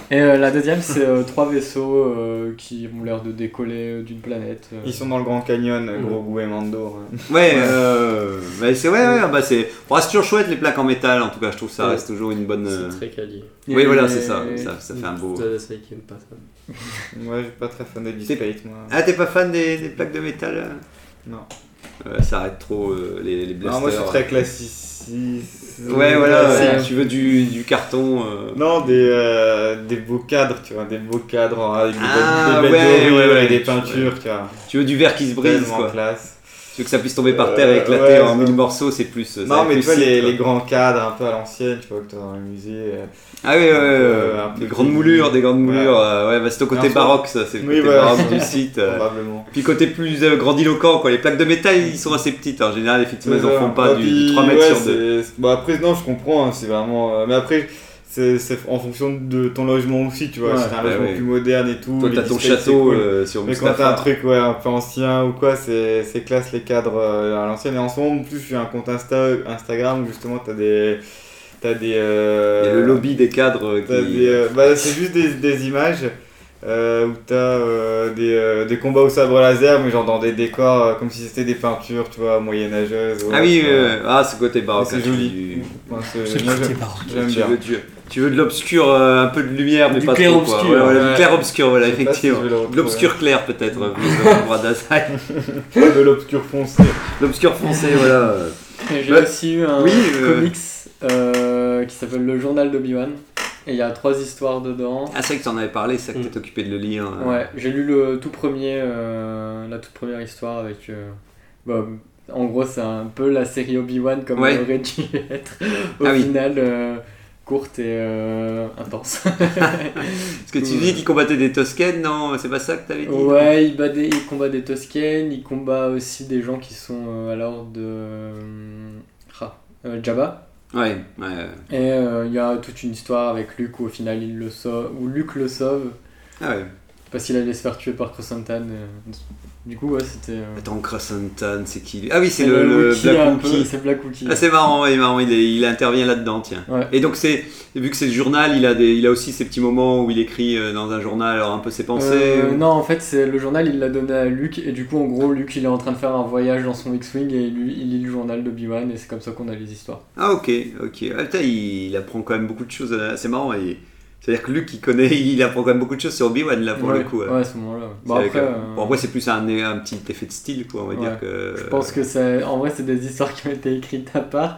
[SPEAKER 3] Et euh, la deuxième, c'est euh, trois vaisseaux euh, qui ont l'air de décoller euh, d'une planète. euh.
[SPEAKER 2] Ils sont dans le Grand Canyon. Grogu et Mando.
[SPEAKER 1] Ouais, euh, bah, c'est ouais, ouais, bah c'est, c'est toujours chouette les plaques en métal. En tout cas, je trouve que ça
[SPEAKER 4] Ouais.
[SPEAKER 1] reste toujours une bonne. euh,
[SPEAKER 4] C'est très quali.
[SPEAKER 1] Oui,
[SPEAKER 3] Et-
[SPEAKER 1] voilà, c'est ça, ça, ça fait un beau.
[SPEAKER 4] C'est ça qui aime pas ça. *laughs*
[SPEAKER 2] Moi, je suis pas très fan de Displate, moi.
[SPEAKER 1] Ah, t'es pas fan des, des plaques de métal
[SPEAKER 2] Non.
[SPEAKER 1] Ça arrête trop euh, les, les blasters.
[SPEAKER 2] Non, moi, je suis très classique.
[SPEAKER 1] Ouais, voilà, tu veux du, du carton. euh,
[SPEAKER 2] Non, des, euh, des beaux cadres, tu vois, des beaux cadres hein, avec des
[SPEAKER 1] Ah,
[SPEAKER 2] belles, des
[SPEAKER 1] ouais, ouais, ouais.
[SPEAKER 2] et des peintures, tu vois.
[SPEAKER 1] Tu veux du verre qui se brise, quoi.
[SPEAKER 2] classe.
[SPEAKER 1] Tu veux que ça puisse tomber par terre et
[SPEAKER 2] Euh,
[SPEAKER 1] éclater
[SPEAKER 2] ouais,
[SPEAKER 1] en mille morceaux, c'est plus.
[SPEAKER 2] Non, mais
[SPEAKER 1] plus
[SPEAKER 2] tu vois, les, grands cadres un peu à l'ancienne, tu vois, que tu as dans le musée. euh.
[SPEAKER 1] Ah oui, ouais, ouais,
[SPEAKER 2] Euh,
[SPEAKER 1] des grandes moulures, des grandes moulures. euh, ouais, bah c'est au côté baroque, ça, c'est le
[SPEAKER 2] Oui,
[SPEAKER 1] côté
[SPEAKER 2] voilà.
[SPEAKER 1] baroque du *laughs* site. euh.
[SPEAKER 2] Probablement.
[SPEAKER 1] Puis côté plus euh, grandiloquent, quoi. Les plaques de métal, ils sont assez petites. En général, effectivement, ils en font pas
[SPEAKER 2] bah,
[SPEAKER 1] du,
[SPEAKER 2] puis,
[SPEAKER 1] du 3 mètres sur 2.
[SPEAKER 2] c'est- Bon, après, non, je comprends, hein, c'est vraiment. euh, Mais après, c'est en fonction de ton logement aussi, tu vois.
[SPEAKER 3] Ouais,
[SPEAKER 2] si t'as un logement
[SPEAKER 1] ouais.
[SPEAKER 2] plus moderne et tout.
[SPEAKER 1] Toi, t'as ton château
[SPEAKER 2] cool.
[SPEAKER 1] euh, sur
[SPEAKER 2] Mais quand t'as un truc ouais, un peu ancien ou quoi, c'est classe les cadres euh, à l'ancienne. Et en ce moment, en plus, j'ai un compte Insta, Instagram où justement t'as des. T'as des. euh,
[SPEAKER 1] y a le lobby des cadres euh, qui.
[SPEAKER 2] des, euh, bah, c'est juste des, des images euh, où t'as euh, des, euh, des combats au sabre laser, mais genre dans des décors euh, comme si c'était des peintures, tu vois, moyenâgeuses.
[SPEAKER 1] Ah oui, euh, ah, ce côté baroque.
[SPEAKER 2] c'est
[SPEAKER 1] hein,
[SPEAKER 2] joli.
[SPEAKER 1] tu-
[SPEAKER 2] Enfin, c'est- moi, j'aime- bien.
[SPEAKER 1] veux, tu, tu veux de l'obscur, euh, un peu de lumière, mais
[SPEAKER 4] Du
[SPEAKER 1] pas
[SPEAKER 4] clair
[SPEAKER 1] trop. quoi.
[SPEAKER 4] obscur,
[SPEAKER 1] Ouais, voilà,
[SPEAKER 2] ouais.
[SPEAKER 1] Du clair obscur, voilà,
[SPEAKER 2] si
[SPEAKER 1] effectivement. de
[SPEAKER 2] retrouver.
[SPEAKER 1] l'obscur clair, peut-être, *laughs*
[SPEAKER 2] de l'obscur foncé.
[SPEAKER 1] L'obscur foncé, voilà.
[SPEAKER 3] J'ai
[SPEAKER 1] Ouais.
[SPEAKER 3] aussi eu un
[SPEAKER 1] Oui, euh.
[SPEAKER 3] comics euh, qui s'appelle Le Journal d'Obi-Wan. Et il y a trois histoires dedans.
[SPEAKER 1] Ah, c'est que tu en avais parlé, c'est ça que
[SPEAKER 4] Mm.
[SPEAKER 1] t'es occupé de le lire. euh.
[SPEAKER 3] Ouais, j'ai lu le tout premier, euh, la toute première histoire avec. euh, bah, en gros, c'est un peu la série Obi-Wan comme
[SPEAKER 1] Ouais.
[SPEAKER 3] elle aurait dû être. *laughs* Au
[SPEAKER 1] Ah
[SPEAKER 3] final, euh, courte et euh, intense. *laughs*
[SPEAKER 1] Parce que tu dis qu'il combattait des Toscanes, non C'est pas ça que t'avais dit
[SPEAKER 3] ouais, il, bat des, il combat des Toscanes, il combat aussi des gens qui sont à l'ordre de. ah, Jabba.
[SPEAKER 1] Ouais, ouais.
[SPEAKER 3] Et euh, il y a toute une histoire avec Luke où au final il le sauve, où Luke le sauve
[SPEAKER 1] Ah ouais.
[SPEAKER 3] Parce qu'il allait se faire tuer par Crosantan. et- Du coup, ouais, c'était. euh,
[SPEAKER 1] Attends, Crossantan, c'est qui lui? Ah oui, c'est le, le
[SPEAKER 3] Wookiee,
[SPEAKER 1] Black.
[SPEAKER 3] C'est Black.
[SPEAKER 1] Ah, c'est marrant, ouais, marrant, il, est- il intervient là-dedans, tiens.
[SPEAKER 3] Ouais.
[SPEAKER 1] Et donc, c'est vu que c'est le journal, il a, des, il a aussi ces petits moments où il écrit euh, dans un journal alors un peu ses pensées.
[SPEAKER 3] Euh,
[SPEAKER 1] ou-
[SPEAKER 3] non, en fait, c'est le journal, il l'a donné à Luke, et du coup, en gros, Luke, il est en train de faire un voyage dans son X-Wing, et il, il lit le journal d'Obi-Wan, et c'est comme ça qu'on a les histoires.
[SPEAKER 1] Ah, ok, ok. Ah, putain, il, il apprend quand même beaucoup de choses. euh, C'est marrant. et- C'est-à-dire que Luke, il connaît, *laughs* il apprend quand même beaucoup de choses sur Obi-Wan, là, pour
[SPEAKER 3] ouais,
[SPEAKER 1] le coup. ouais.
[SPEAKER 3] ouais, à ce moment-là.
[SPEAKER 1] vrai
[SPEAKER 3] après,
[SPEAKER 1] que-
[SPEAKER 3] euh,
[SPEAKER 1] bon, après, c'est plus un, un petit effet de style, quoi, on va
[SPEAKER 3] Ouais.
[SPEAKER 1] dire que.
[SPEAKER 3] je pense que c'est. En vrai, c'est des histoires qui ont été écrites à part,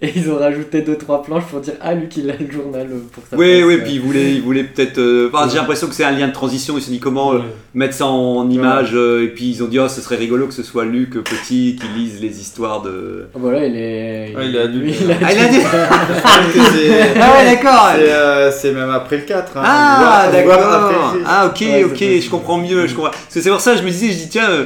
[SPEAKER 3] et ils ont rajouté deux trois planches pour dire Ah, Luke, il a le journal euh, pour sa
[SPEAKER 1] Oui,
[SPEAKER 3] place,
[SPEAKER 1] oui,
[SPEAKER 3] euh.
[SPEAKER 1] puis il voulait, il voulait peut-être. euh, enfin, J'ai l'impression que c'est un lien de transition. Ils se sont dit comment euh,
[SPEAKER 4] Ouais.
[SPEAKER 1] mettre ça en image. euh, et puis ils ont dit, oh, ce serait rigolo que ce soit Luc euh, petit qui lise les histoires de.
[SPEAKER 3] Voilà, il est.
[SPEAKER 2] Ouais, il est adulte.
[SPEAKER 3] il a
[SPEAKER 1] Ah, il a dit-
[SPEAKER 2] c'est
[SPEAKER 1] Ah ouais, d'accord.
[SPEAKER 2] c'est, euh, c'est même après le 4. Hein.
[SPEAKER 1] Ah, d'accord. Ah, ok,
[SPEAKER 3] Ouais,
[SPEAKER 1] ok, je comprends mieux. Je comprends. Parce que c'est pour ça que je me disais, je dis, tiens, euh,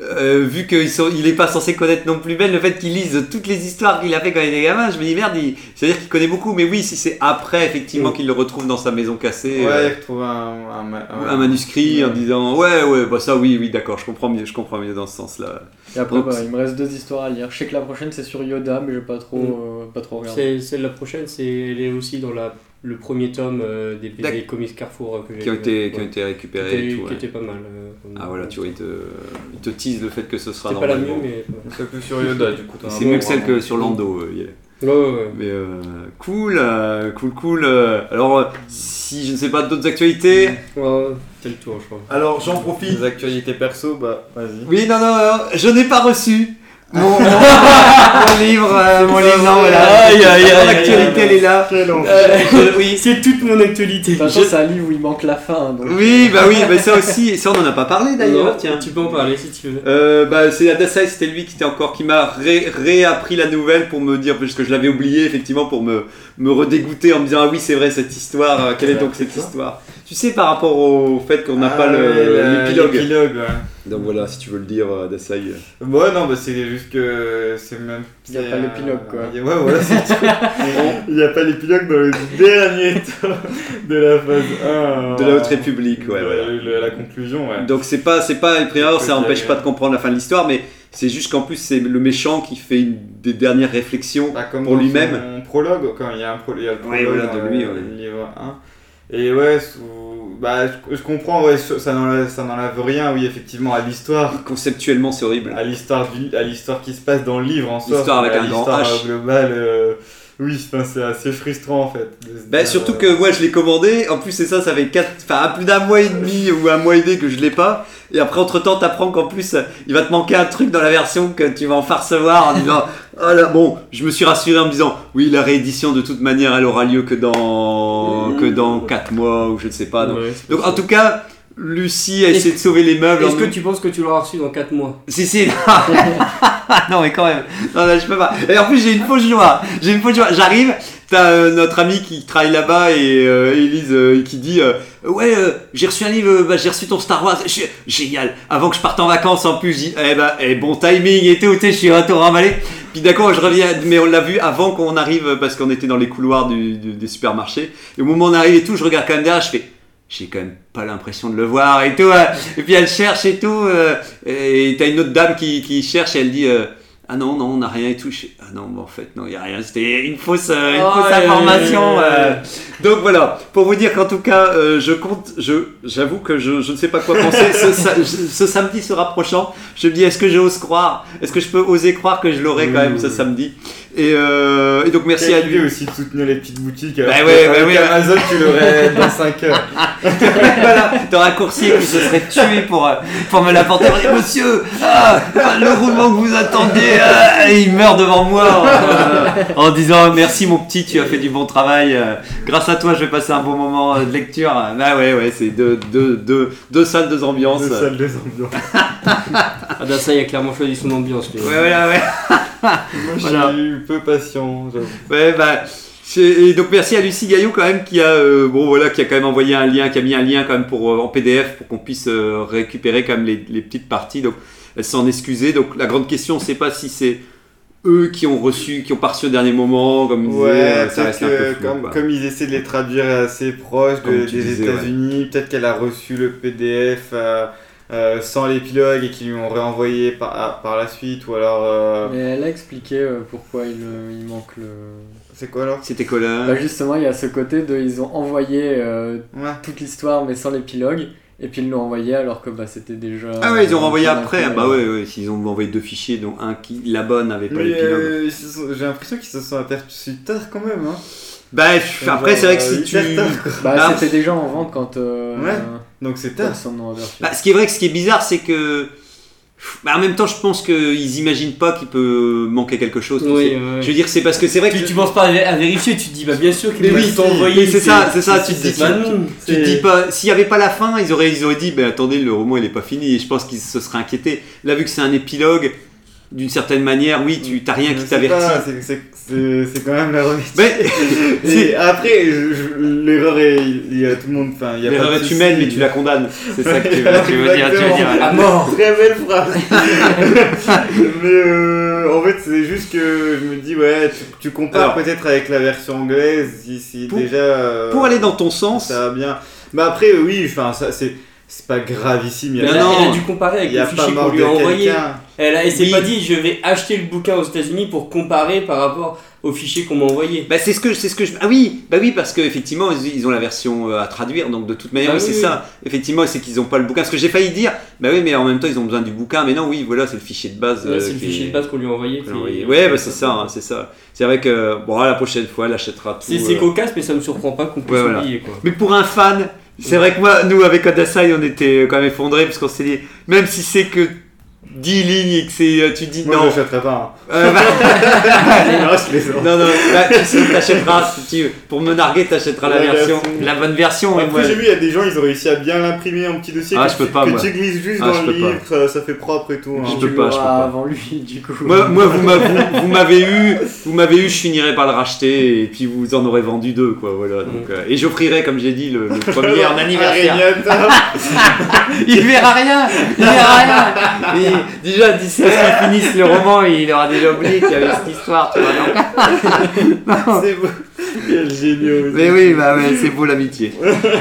[SPEAKER 1] euh, vu qu'il il est pas censé connaître non plus Ben, le fait qu'il lise toutes les histoires qu'il a fait quand il était gamin, je me dis merde, c'est-à-dire qu'il connaît beaucoup, mais oui, si c'est après effectivement
[SPEAKER 4] Mm.
[SPEAKER 1] qu'il le retrouve dans sa maison cassée,
[SPEAKER 2] Ouais,
[SPEAKER 1] euh,
[SPEAKER 2] il retrouve un, un, ma-
[SPEAKER 1] un manuscrit en disant ouais, ouais, bah ça oui, oui, d'accord, je comprends mieux, je comprends mieux dans ce sens-là.
[SPEAKER 3] Et après,
[SPEAKER 1] Donc,
[SPEAKER 3] bah, il me reste deux histoires à lire. Je sais que la prochaine c'est sur Yoda, mais j'ai pas trop,
[SPEAKER 4] Mm.
[SPEAKER 3] euh, pas trop regardé.
[SPEAKER 4] C'est celle la prochaine, c'est elle est aussi dans la, le premier tome euh, des,
[SPEAKER 1] D'accord.
[SPEAKER 4] comics Carrefour euh, que j'ai
[SPEAKER 1] Qui ont été, qui ont
[SPEAKER 4] Ouais.
[SPEAKER 1] été
[SPEAKER 4] Qui
[SPEAKER 1] récupérés et
[SPEAKER 4] était,
[SPEAKER 1] tout.
[SPEAKER 4] qui
[SPEAKER 1] ouais.
[SPEAKER 4] était pas mal. euh,
[SPEAKER 1] Ah voilà, tu vois, il te, il te tease le fait que ce sera
[SPEAKER 4] C'est pas la mieux, mais.
[SPEAKER 2] C'est plus sur Yoda du coup.
[SPEAKER 1] C'est mieux que celle que sur Lando. euh, yeah.
[SPEAKER 4] Ouais, ouais, ouais.
[SPEAKER 1] Mais euh, cool, euh, cool, cool. euh. alors, si je ne sais pas d'autres actualités.
[SPEAKER 4] Ouais, c'est le tour, je crois.
[SPEAKER 1] Alors, j'en profite.
[SPEAKER 2] Les actualités perso, bah vas-y.
[SPEAKER 1] Oui, non, non, non, je n'ai pas reçu mon, mon- *laughs* mon livre. euh, mon livre, non, voilà.
[SPEAKER 4] Aïe, aïe, aïe,
[SPEAKER 1] Mon actualité, elle est là.
[SPEAKER 4] Euh, oui, *laughs* c'est toute mon actualité.
[SPEAKER 1] Je-
[SPEAKER 3] c'est un livre où il manque la fin. Donc...
[SPEAKER 1] Oui, bah oui, mais ça aussi, *laughs* ça on en a pas parlé d'ailleurs. Tiens.
[SPEAKER 4] Tu peux en parler si tu veux.
[SPEAKER 1] Euh, bah, c'est Adasai, c'était lui qui était encore qui m'a ré- réappris la nouvelle pour me dire parce que je l'avais oublié effectivement pour me me redégoûter en me disant ah oui c'est vrai cette histoire euh, quelle est donc cette histoire? Tu sais par rapport au fait qu'on n'a
[SPEAKER 2] Ah
[SPEAKER 1] pas le- l'épilogue
[SPEAKER 2] l'épilogue, ouais.
[SPEAKER 1] Donc voilà si tu veux le dire euh, Adasai euh.
[SPEAKER 2] Ouais, non, bah c'est juste que c'est même.
[SPEAKER 3] Il y a pas
[SPEAKER 2] euh,
[SPEAKER 3] l'épilogue, quoi.
[SPEAKER 2] il y a- Ouais, voilà, c'est tout. *laughs* Il n'y a pas l'épilogue dans le dernier tome de la phase 1.
[SPEAKER 1] de la Haute République ouais
[SPEAKER 2] De-
[SPEAKER 1] voilà
[SPEAKER 2] le- la conclusion, ouais.
[SPEAKER 1] donc c'est pas c'est pas
[SPEAKER 2] C'est
[SPEAKER 1] ça n'empêche pas de comprendre la fin de l'histoire mais c'est juste qu'en plus c'est le méchant qui fait une des dernières réflexions
[SPEAKER 2] Bah, comme
[SPEAKER 1] pour lui-même.
[SPEAKER 2] prologue, quand il y a, un pro- il y a le
[SPEAKER 1] Ouais,
[SPEAKER 2] prologue
[SPEAKER 1] voilà, de lui,
[SPEAKER 2] le,
[SPEAKER 1] ouais.
[SPEAKER 2] livre 1. Et ouais, sous- bah, je, je comprends, ouais, ça n'enlève rien, oui, effectivement, à l'histoire.
[SPEAKER 1] conceptuellement c'est horrible
[SPEAKER 2] À l'histoire du- à l'histoire qui se passe dans le livre en soi.
[SPEAKER 1] L'histoire avec un grand
[SPEAKER 2] l'histoire,
[SPEAKER 1] H.
[SPEAKER 2] globale, euh, oui, enfin, c'est assez frustrant en fait.
[SPEAKER 1] Bah, surtout
[SPEAKER 2] euh,
[SPEAKER 1] que moi je l'ai commandé, en plus c'est ça, ça fait quatre, enfin plus d'un mois et demi ou un mois et demi que je l'ai pas, et après entre temps t'apprends qu'en plus il va te manquer un truc dans la version que tu vas enfin recevoir en disant oh là bon, je me suis rassuré en me disant oui la réédition de toute manière elle aura lieu que dans que dans 4 mois ou je ne sais pas. Donc,
[SPEAKER 4] Ouais,
[SPEAKER 1] en tout cas Lucie a essayé de sauver les meubles.
[SPEAKER 4] Est-ce que tu penses que tu l'auras reçu dans 4 mois?
[SPEAKER 1] Si, si. *laughs* non, mais quand même. Non, non, je peux pas. Et en plus, j'ai une fausse joie. J'ai une fausse joie. J'arrive, t'as euh, notre ami qui travaille là-bas et euh, Elise euh, qui dit euh, Ouais, euh, j'ai reçu un livre, bah, j'ai reçu ton Star Wars. Je Génial. Avant que je parte en vacances, en plus, dis Eh ben, eh, bon timing et tout, tu sais, je suis retour emballé. Puis d'accord, je reviens, mais on l'a vu avant qu'on arrive parce qu'on était dans les couloirs du, du- des supermarchés. Et au moment où on arrive et tout, je regarde quand même derrière, je fais j'ai quand même pas l'impression de le voir et tout. euh. Et puis elle cherche et tout. euh, Et t'as une autre dame qui, qui cherche et elle dit euh, Ah non, non, on n'a rien et tout. Je ah non, en fait, non, il n'y a rien. C'était une fausse, euh, une
[SPEAKER 4] Oh,
[SPEAKER 1] fausse
[SPEAKER 4] ouais,
[SPEAKER 1] information.
[SPEAKER 4] ouais, ouais,
[SPEAKER 1] euh.
[SPEAKER 4] ouais.
[SPEAKER 1] Donc voilà, pour vous dire qu'en tout cas, euh, je compte, je, j'avoue que je, je ne sais pas quoi penser. ce samedi se rapprochant, je me dis Est-ce que j'ose croire Est-ce que je peux oser croire que je l'aurai quand même ce samedi? Et, euh, et donc merci à lui.
[SPEAKER 2] aussi de soutenir les petites boutiques.
[SPEAKER 1] Bah
[SPEAKER 2] alors
[SPEAKER 1] ouais, bah ouais.
[SPEAKER 2] Amazon, tu l'aurais *laughs* dans 5 heures. *laughs*
[SPEAKER 1] voilà, t'auras un coursier qui se serait tué pour, euh, pour me l'apporter. Il Monsieur, ah, le roulement que vous attendiez, ah, et il meurt devant moi euh, en disant merci mon petit, tu as fait du bon travail. grâce à toi, je vais passer un bon moment de lecture. Bah ouais, ouais, c'est deux, deux, deux, deux salles, deux ambiances.
[SPEAKER 2] Deux salles, deux ambiances.
[SPEAKER 4] Adasai a clairement choisi son ambiance.
[SPEAKER 1] Ouais, voilà, ouais.
[SPEAKER 2] Moi, je
[SPEAKER 1] Voilà.
[SPEAKER 2] suis peu patient.
[SPEAKER 1] Ouais, bah. Et donc merci à Lucie Gaillot quand même qui a euh, bon voilà qui a quand même envoyé un lien, qui a mis un lien quand même pour euh, en PDF pour qu'on puisse euh, récupérer quand même les, les petites parties. Donc elle s'en excusait. Donc la grande question c'est pas si c'est eux qui ont reçu, qui ont reçu au dernier moment, comme ils disaient,
[SPEAKER 2] Ouais,
[SPEAKER 1] euh, ça reste un peu
[SPEAKER 2] que
[SPEAKER 1] flou,
[SPEAKER 2] comme, comme ils essaient de les traduire assez proches de- des États-Unis, peut-être qu'elle a reçu le PDF euh, euh, sans l'épilogue et qu'ils lui ont réenvoyé par, à- par la suite, ou alors. euh,
[SPEAKER 3] Mais elle a expliqué euh, pourquoi il, euh, il manque le.
[SPEAKER 2] C'est quoi alors?
[SPEAKER 1] C'était Colin.
[SPEAKER 3] Bah justement, il y a ce côté de ils ont envoyé euh,
[SPEAKER 2] Ouais.
[SPEAKER 3] toute l'histoire mais sans l'épilogue, et puis ils l'ont envoyé alors que bah, c'était déjà.
[SPEAKER 1] ah ouais, ils ont renvoyé après. bah ouais, ouais, s'ils ont envoyé deux fichiers, dont un qui là-bas n'avait pas l'épilogue.
[SPEAKER 2] euh, j'ai l'impression qu'ils se sont aperçus tard quand même. Hein.
[SPEAKER 1] Bah après c'est vrai que si tu
[SPEAKER 2] quoi.
[SPEAKER 3] Bah
[SPEAKER 1] Ah.
[SPEAKER 3] c'était déjà en vente quand. Euh,
[SPEAKER 2] Ouais. Donc c'est
[SPEAKER 3] ont aperçu.
[SPEAKER 1] Bah, ce qui est vrai que ce qui est bizarre, c'est que. Bah, en même temps, je pense qu'ils imaginent pas qu'il peut manquer quelque chose.
[SPEAKER 4] Oui, ouais.
[SPEAKER 1] Je veux dire, c'est parce que c'est vrai que.
[SPEAKER 4] Tu, tu penses pas à, vé- à vérifier, tu te dis bah bien sûr qu'ils
[SPEAKER 1] oui,
[SPEAKER 4] tout envoyer.
[SPEAKER 1] oui, c'est ça, c'est ça, tu te dis-
[SPEAKER 4] Bah non,
[SPEAKER 1] Tu te dis pas, s'il y avait pas la fin, ils auraient, ils auraient dit, ben attendez, le roman il est pas fini, et je pense qu'ils se seraient inquiétés. Là, vu que c'est un épilogue, d'une certaine manière, oui, tu t'as rien qui
[SPEAKER 2] Je
[SPEAKER 1] t'avertit.
[SPEAKER 2] c'est- quand même la remise.
[SPEAKER 1] Mais *laughs*
[SPEAKER 2] après, l'erreur est. Il y a tout le monde. Enfin, il y a
[SPEAKER 1] l'erreur
[SPEAKER 2] pas
[SPEAKER 1] est humaine, mais tu la condamnes. C'est ça que tu veux, tu veux dire. Tu veux dire.
[SPEAKER 2] À mort Très belle phrase *laughs* Mais euh, en fait, c'est juste que je me dis, ouais, tu, tu compares peut-être avec la version anglaise, si, si
[SPEAKER 1] Pour-
[SPEAKER 2] déjà. euh,
[SPEAKER 1] Pour aller dans ton sens,
[SPEAKER 2] Ça va bien. Mais après, oui, enfin, ça, c'est. C'est pas gravissime, il y a,
[SPEAKER 1] non.
[SPEAKER 4] elle a dû comparer avec le fichier qu'on lui a envoyé. Elle, a- elle s'est
[SPEAKER 1] Oui.
[SPEAKER 4] pas dit je vais acheter le bouquin aux États-Unis pour comparer par rapport au fichier qu'on m'a envoyé.
[SPEAKER 1] Bah c'est ce que c'est ce que je ah oui bah oui parce qu'effectivement ils, ils ont la version euh, à traduire donc de toute manière
[SPEAKER 4] Ah
[SPEAKER 1] oui, c'est
[SPEAKER 4] oui.
[SPEAKER 1] ça effectivement c'est qu'ils ont pas le bouquin ce que j'ai failli dire bah oui mais en même temps ils ont besoin du bouquin mais non oui voilà c'est le fichier de base
[SPEAKER 4] Ouais,
[SPEAKER 1] euh,
[SPEAKER 4] c'est le fichier
[SPEAKER 1] est-
[SPEAKER 4] de base qu'on lui a envoyé. qui
[SPEAKER 1] envoyé. ouais bah c'est ça hein, c'est ça c'est vrai que bon la prochaine fois elle achètera tout
[SPEAKER 4] C'est c'est
[SPEAKER 1] euh.
[SPEAKER 4] cocasse, mais ça me surprend pas qu'on puisse
[SPEAKER 1] Ouais, voilà.
[SPEAKER 4] oublier quoi.
[SPEAKER 1] mais pour un fan c'est vrai que moi nous avec Odasai on était quand même effondrés parce qu'on s'est dit même si c'est que 10 lignes et que c'est euh, tu dis
[SPEAKER 2] Moi,
[SPEAKER 1] non
[SPEAKER 2] je l'achèterai pas.
[SPEAKER 1] Euh, bah-
[SPEAKER 2] hein. Non, je plaisante.
[SPEAKER 1] non non bah, tu sais, t'achèteras tu pour me narguer t'achèteras la,
[SPEAKER 2] La
[SPEAKER 1] version
[SPEAKER 2] version.
[SPEAKER 1] la bonne version et
[SPEAKER 2] Après,
[SPEAKER 1] moi-
[SPEAKER 2] j'ai vu, il y a des gens, ils ont réussi à bien l'imprimer en petit dossier.
[SPEAKER 1] Ah,
[SPEAKER 2] que
[SPEAKER 1] je peux
[SPEAKER 2] tu,
[SPEAKER 1] pas,
[SPEAKER 2] Que
[SPEAKER 1] moi.
[SPEAKER 2] tu glisses juste
[SPEAKER 1] Ah,
[SPEAKER 2] dans
[SPEAKER 1] je
[SPEAKER 2] le
[SPEAKER 1] peux pas.
[SPEAKER 2] livre, ça, ça fait propre et tout. hein.
[SPEAKER 1] Je peux pas, je peux pas.
[SPEAKER 3] avant lui, du coup.
[SPEAKER 1] Moi, moi, vous m'a- vous- vous m'avez eu, vous m'avez eu, je finirai par le racheter et puis vous en aurez vendu deux, quoi. Voilà. Donc, euh, et j'offrirai, comme j'ai dit, le, le premier en *laughs* anniversaire. *laughs* Il verra rien, il verra rien. *laughs* *laughs* Déjà d'ici à ce qu'il finisse le roman, il aura déjà oublié qu'il y avait cette histoire, tu vois. donc- *laughs* Non.
[SPEAKER 2] C'est beau. Quel génial.
[SPEAKER 1] Mais oui, bah ouais, c'est beau l'amitié.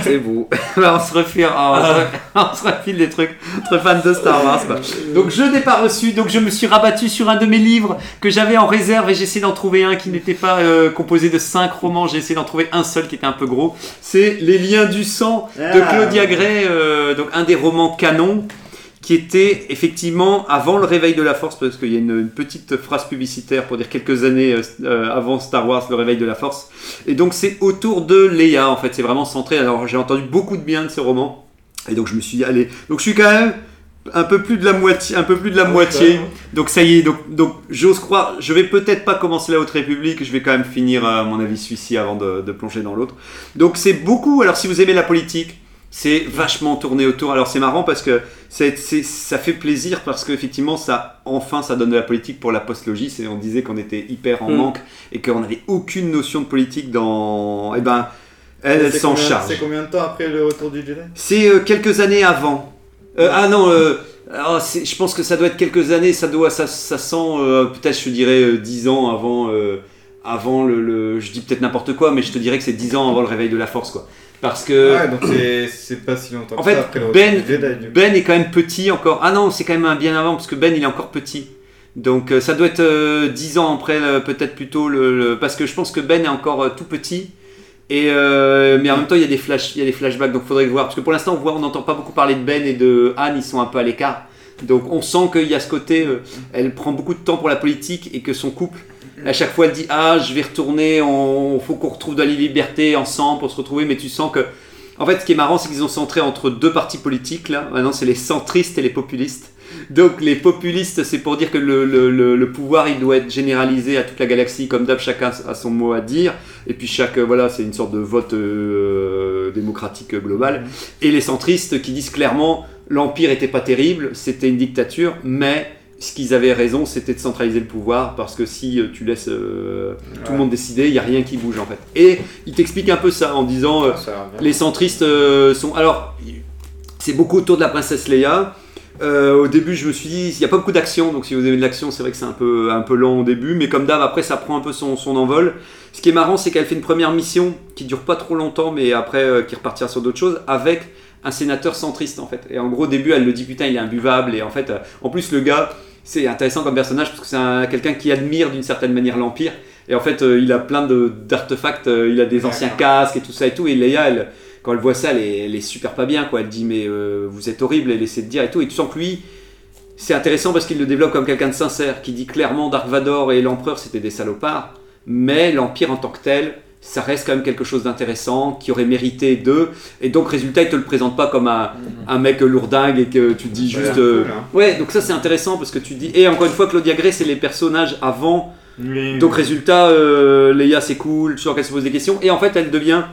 [SPEAKER 1] C'est beau. *laughs* Bah, on se refile, on, refile- on se refile des trucs entre fans de Star Wars. quoi. Donc je n'ai pas reçu, donc je me suis rabattu sur un de mes livres que j'avais en réserve et j'ai essayé d'en trouver un qui n'était pas euh, composé de cinq romans. J'ai essayé d'en trouver un seul qui était un peu gros. C'est Les Liens du sang de
[SPEAKER 2] Ah.
[SPEAKER 1] Claudia Gray, euh, donc un des romans canon qui était effectivement avant le réveil de la force, parce qu'il y a une, une petite phrase publicitaire pour dire quelques années euh, euh, avant Star Wars, le réveil de la force. Et donc c'est autour de Leia, en fait, c'est vraiment centré. Alors j'ai entendu beaucoup de bien de ce roman, et donc je me suis dit, allez, donc je suis quand même un peu plus de la moitié, un peu plus de la moitié. Donc ça y est, donc, donc j'ose croire, je vais peut-être pas commencer la Haute République, je vais quand même finir à mon avis celui-ci avant de, de plonger dans l'autre. Donc c'est beaucoup, alors si vous aimez la politique, c'est vachement tourné autour. Alors c'est marrant parce que ça fait plaisir parce qu'effectivement ça, enfin ça donne de la politique pour la postlogie. C'est, on disait qu'on était hyper en
[SPEAKER 4] Mm.
[SPEAKER 1] manque et qu'on n'avait aucune notion de politique dans... Eh ben, elle, s'en charge.
[SPEAKER 2] C'est combien de temps après le retour du Jedi
[SPEAKER 1] C'est euh, quelques années avant. Euh, ah non, euh, alors, c'est- je pense que ça doit être quelques années, ça doit, ça, ça sent peut-être, je dirais, euh, 10 ans avant, avant le, le- Je dis peut-être n'importe quoi, mais je te dirais que c'est 10 ans avant le réveil de la force, quoi. Parce que
[SPEAKER 2] Ouais, donc c'est- pas si longtemps
[SPEAKER 1] en
[SPEAKER 2] que
[SPEAKER 1] fait,
[SPEAKER 2] après
[SPEAKER 1] Ben-
[SPEAKER 2] Jedi.
[SPEAKER 1] Ben est quand même petit encore. Ah non, c'est quand même un bien avant, parce que Ben il est encore petit. Donc euh, ça doit être euh, 10 ans après, peut-être plutôt, le, le- parce que je pense que Ben est encore euh, tout petit. Et euh, mais en même temps, il y a des flash, il y a des flashbacks, donc faudrait voir. Parce que pour l'instant, on voit, on n'entend pas beaucoup parler de Ben et de Anne, ils sont un peu à l'écart. Donc on sent qu'il y a ce côté, elle prend beaucoup de temps pour la politique et que son couple, à chaque fois, elle dit ah, je vais retourner, on faut qu'on retrouve de la liberté ensemble pour se retrouver. Mais tu sens que, en fait, ce qui est marrant, c'est qu'ils ont centré entre deux partis politiques là. Maintenant, c'est les centristes et les populistes. Donc les populistes, c'est pour dire que le, le- le- le pouvoir, il doit être généralisé à toute la galaxie, comme d'hab, chacun a son mot à dire. Et puis chaque, euh, voilà, c'est une sorte de vote euh, démocratique euh, global. Et les centristes qui disent clairement, l'empire était pas terrible, c'était une dictature, mais ce qu'ils avaient raison, c'était de centraliser le pouvoir, parce que si euh, tu laisses euh, tout le monde décider, il y a rien qui bouge en fait. Et il t'explique un peu ça en disant. euh,
[SPEAKER 2] Ça
[SPEAKER 1] les centristes euh, sont. Alors, c'est beaucoup autour de la princesse Leia. Au début, je me suis dit, il n'y a pas beaucoup d'action, donc si vous aimez de l'action, c'est vrai que c'est un peu, un peu lent au début, mais comme d'hab, après, ça prend un peu son, son envol. Ce qui est marrant, c'est qu'elle fait une première mission qui dure pas trop longtemps, mais après, qui repartira sur d'autres choses, avec un sénateur centriste en fait. Et en gros, au début, elle le dit, putain, il est imbuvable, et en fait, en plus, le gars, c'est intéressant comme personnage parce que c'est un- quelqu'un qui admire d'une certaine manière l'Empire. Et en fait, euh, il a plein de- d'artefacts, euh, il a des anciens casques et tout ça et tout. Et Leia, elle, quand elle voit ça, elle est, elle est super pas bien, quoi. Elle dit, mais euh, vous êtes horrible, elle essaie de dire et tout. Et tu sens que lui, c'est intéressant parce qu'il le développe comme quelqu'un de sincère, qui dit clairement Dark Vador et l'Empereur c'était des salopards, mais l'Empire en tant que tel, ça reste quand même quelque chose d'intéressant, qui aurait mérité d'eux. Et donc, résultat, il te le présente pas comme un, un mec lourdingue et que tu te dis juste. euh,
[SPEAKER 2] cool, hein.
[SPEAKER 1] Ouais, donc ça c'est intéressant parce que tu dis. Et encore une fois, Claudia Gray, c'est les personnages avant
[SPEAKER 2] Oui.
[SPEAKER 1] donc résultat, euh, Leia c'est cool, tu vois qu'elle se pose des questions, et en fait elle devient,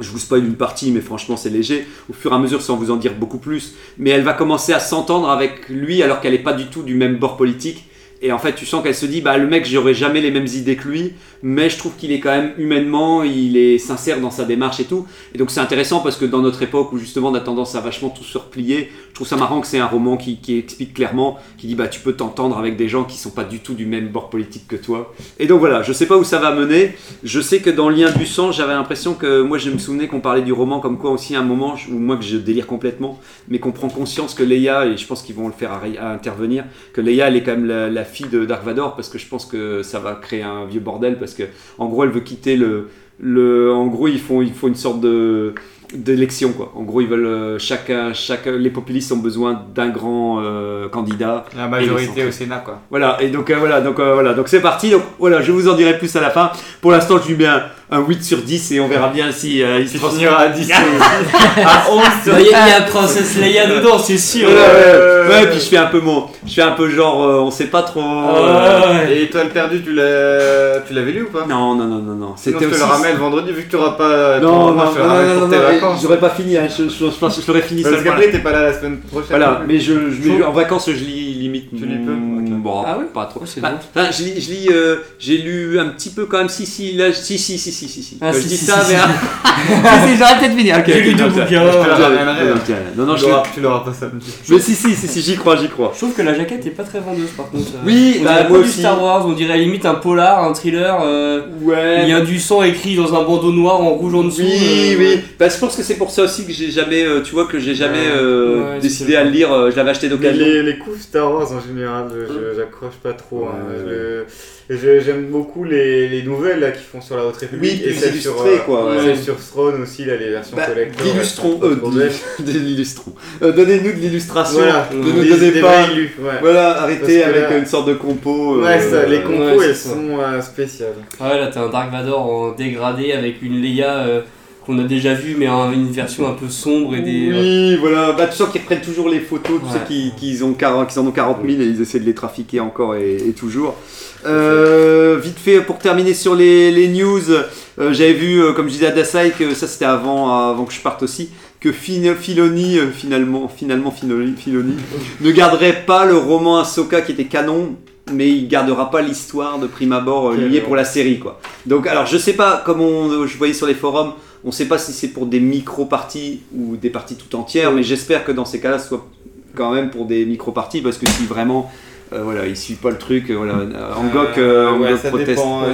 [SPEAKER 1] je vous spoil une partie, mais franchement c'est léger, au fur et à mesure sans vous en dire beaucoup plus, mais elle va commencer à s'entendre avec lui alors qu'elle n'est pas du tout du même bord politique, Et en fait, tu sens qu'elle se dit, bah le mec, j'aurais jamais les mêmes idées que lui, mais je trouve qu'il est quand même humainement, il est sincère dans sa démarche et tout. Et donc c'est intéressant parce que dans notre époque où justement on a tendance à vachement tout se replier, je trouve ça marrant que c'est un roman qui, qui explique clairement, qui dit, bah tu peux t'entendre avec des gens qui sont pas du tout du même bord politique que toi. Et donc voilà, je sais pas où ça va mener. Je sais que dans Lien du sang, j'avais l'impression que moi je me souvenais qu'on parlait du roman comme quoi aussi à un moment, où moi que je délire complètement, mais qu'on prend conscience que Leia, et je pense qu'ils vont le faire intervenir, que Leia elle est quand même la, la fille de Dark Vador parce que je pense que ça va créer un vieux bordel parce que en gros elle veut quitter le, le en gros ils font, ils font une sorte de d'élection quoi. En gros ils veulent euh, chacun, chacun les populistes ont besoin d'un grand euh, candidat.
[SPEAKER 2] La majorité au Sénat, quoi.
[SPEAKER 1] Voilà, et donc euh, voilà, donc euh, voilà, donc c'est parti. Donc voilà, je vous en dirai plus à la fin. Pour l'instant, je lui mets un, un 8 sur 10 et on verra bien si euh, il se
[SPEAKER 2] Tu
[SPEAKER 1] transforme.
[SPEAKER 2] finiras à 10 *laughs* à 11
[SPEAKER 4] Il y, a- il y a Princesse Leia dedans, c'est sûr.
[SPEAKER 1] Ouais, ouais, ouais.
[SPEAKER 2] Euh,
[SPEAKER 1] Ouais, puis je fais un peu mon, je fais un peu genre, euh, on sait pas trop. Euh.
[SPEAKER 2] Et Étoile perdue, tu l'as tu l'avais lu ou pas?
[SPEAKER 1] Non, non, non, non, non.
[SPEAKER 2] Sinon,
[SPEAKER 1] C'était
[SPEAKER 2] je te
[SPEAKER 1] aussi.
[SPEAKER 2] le ramène vendredi vu que tu auras pas. ton
[SPEAKER 1] Non, non,
[SPEAKER 2] je
[SPEAKER 1] non, non,
[SPEAKER 2] pour
[SPEAKER 1] non,
[SPEAKER 2] tes
[SPEAKER 1] non,
[SPEAKER 2] vacances.
[SPEAKER 1] j'aurais pas fini. hein, Je, je, je pense que je l'aurais fini
[SPEAKER 2] Parce qu'après, t'es pas là la semaine prochaine.
[SPEAKER 1] Voilà, mais je, je en vacances, je lis limite.
[SPEAKER 2] Tu lis peu.
[SPEAKER 1] Bon,
[SPEAKER 4] Ah ouais
[SPEAKER 1] pas trop.
[SPEAKER 4] Oh, c'est
[SPEAKER 1] Bah,
[SPEAKER 4] bon.
[SPEAKER 1] enfin, je lis, je lis, euh, j'ai lu un petit peu quand même. Si, si, là, si, si, si, si, si, si.
[SPEAKER 4] Ah,
[SPEAKER 1] je
[SPEAKER 4] si,
[SPEAKER 1] dis
[SPEAKER 4] si,
[SPEAKER 1] ça,
[SPEAKER 4] si,
[SPEAKER 1] mais.
[SPEAKER 4] si. *laughs*
[SPEAKER 1] Si, si, j'aurais peut-être fini. Ok,
[SPEAKER 4] J'ai lu deux
[SPEAKER 1] non,
[SPEAKER 4] bouquins.
[SPEAKER 2] Ramènerai.
[SPEAKER 1] non, Non,
[SPEAKER 2] Tu
[SPEAKER 1] je
[SPEAKER 2] l'auras- Tu l'auras pas samedi.
[SPEAKER 1] Mais si, si, si, si, j'y crois, j'y crois.
[SPEAKER 4] Je trouve que la jaquette est pas très vendeuse par contre.
[SPEAKER 1] Oui,
[SPEAKER 4] on
[SPEAKER 1] bah, moi aussi.
[SPEAKER 4] Star Wars, on dirait limite un polar, un thriller. euh,
[SPEAKER 1] Ouais.
[SPEAKER 4] Il y a du sang écrit dans un bandeau noir en rouge en dessous.
[SPEAKER 1] Oui,
[SPEAKER 4] euh,
[SPEAKER 1] oui. Bah, je pense que c'est pour ça aussi que j'ai jamais, euh, tu vois, que j'ai jamais décidé à le lire. je l'avais acheté d'occasion.
[SPEAKER 2] les, coups Star Wars en général, je- j'accroche pas trop. hein.
[SPEAKER 1] Ouais.
[SPEAKER 2] Je- je- J'aime beaucoup les, les nouvelles là qui font sur la Haute République
[SPEAKER 1] Oui,
[SPEAKER 2] et
[SPEAKER 1] plus
[SPEAKER 2] celles sur,
[SPEAKER 1] illustrées,
[SPEAKER 2] euh,
[SPEAKER 1] quoi, ouais.
[SPEAKER 2] celles sur Throne aussi, là, les versions
[SPEAKER 1] Bah,
[SPEAKER 2] collector.
[SPEAKER 1] d'illustrons,
[SPEAKER 2] elles
[SPEAKER 1] euh, *laughs* l'illustrons. Euh, Donnez-nous de l'illustration.
[SPEAKER 2] Voilà,
[SPEAKER 1] ne nous donnez pas. Voilà, arrêtez avec
[SPEAKER 2] là-
[SPEAKER 1] une sorte de compo.
[SPEAKER 2] Ouais,
[SPEAKER 1] euh,
[SPEAKER 2] ça, les compos elles sont euh, spéciales.
[SPEAKER 4] Ouais, là t'as un Dark Vador en dégradé avec une Leia euh, qu'on a déjà vue, mais en une version un peu sombre et des.
[SPEAKER 1] Oui, voilà. Bah, tu sens qu'ils reprennent toujours les photos, tu
[SPEAKER 4] Ouais.
[SPEAKER 1] sais qu'ils ont en ont 40 000 et ils essaient de les trafiquer encore et, et toujours. Euh, vite fait, pour terminer sur les, les news, euh, j'avais vu, euh, comme je disais à Dasai, que ça c'était avant, avant que je parte aussi, que Fin- Filoni, euh, finalement, finalement Filoni, Filoni, *laughs* ne garderait pas le roman Ahsoka qui était canon, mais il gardera pas l'histoire de prime abord euh, liée pour la série, quoi. Donc, alors, je sais pas, comme on, je voyais sur les forums, on sait pas si c'est pour des micro-parties ou des parties tout entières, mais j'espère que dans ces cas-là, ce soit quand même pour des micro-parties, parce que si vraiment, euh, voilà, il suit pas le truc, euh, voilà, euh, Angok, euh,
[SPEAKER 2] ouais,
[SPEAKER 1] Angok
[SPEAKER 2] ça
[SPEAKER 1] proteste.
[SPEAKER 2] dépend.
[SPEAKER 4] Ouais,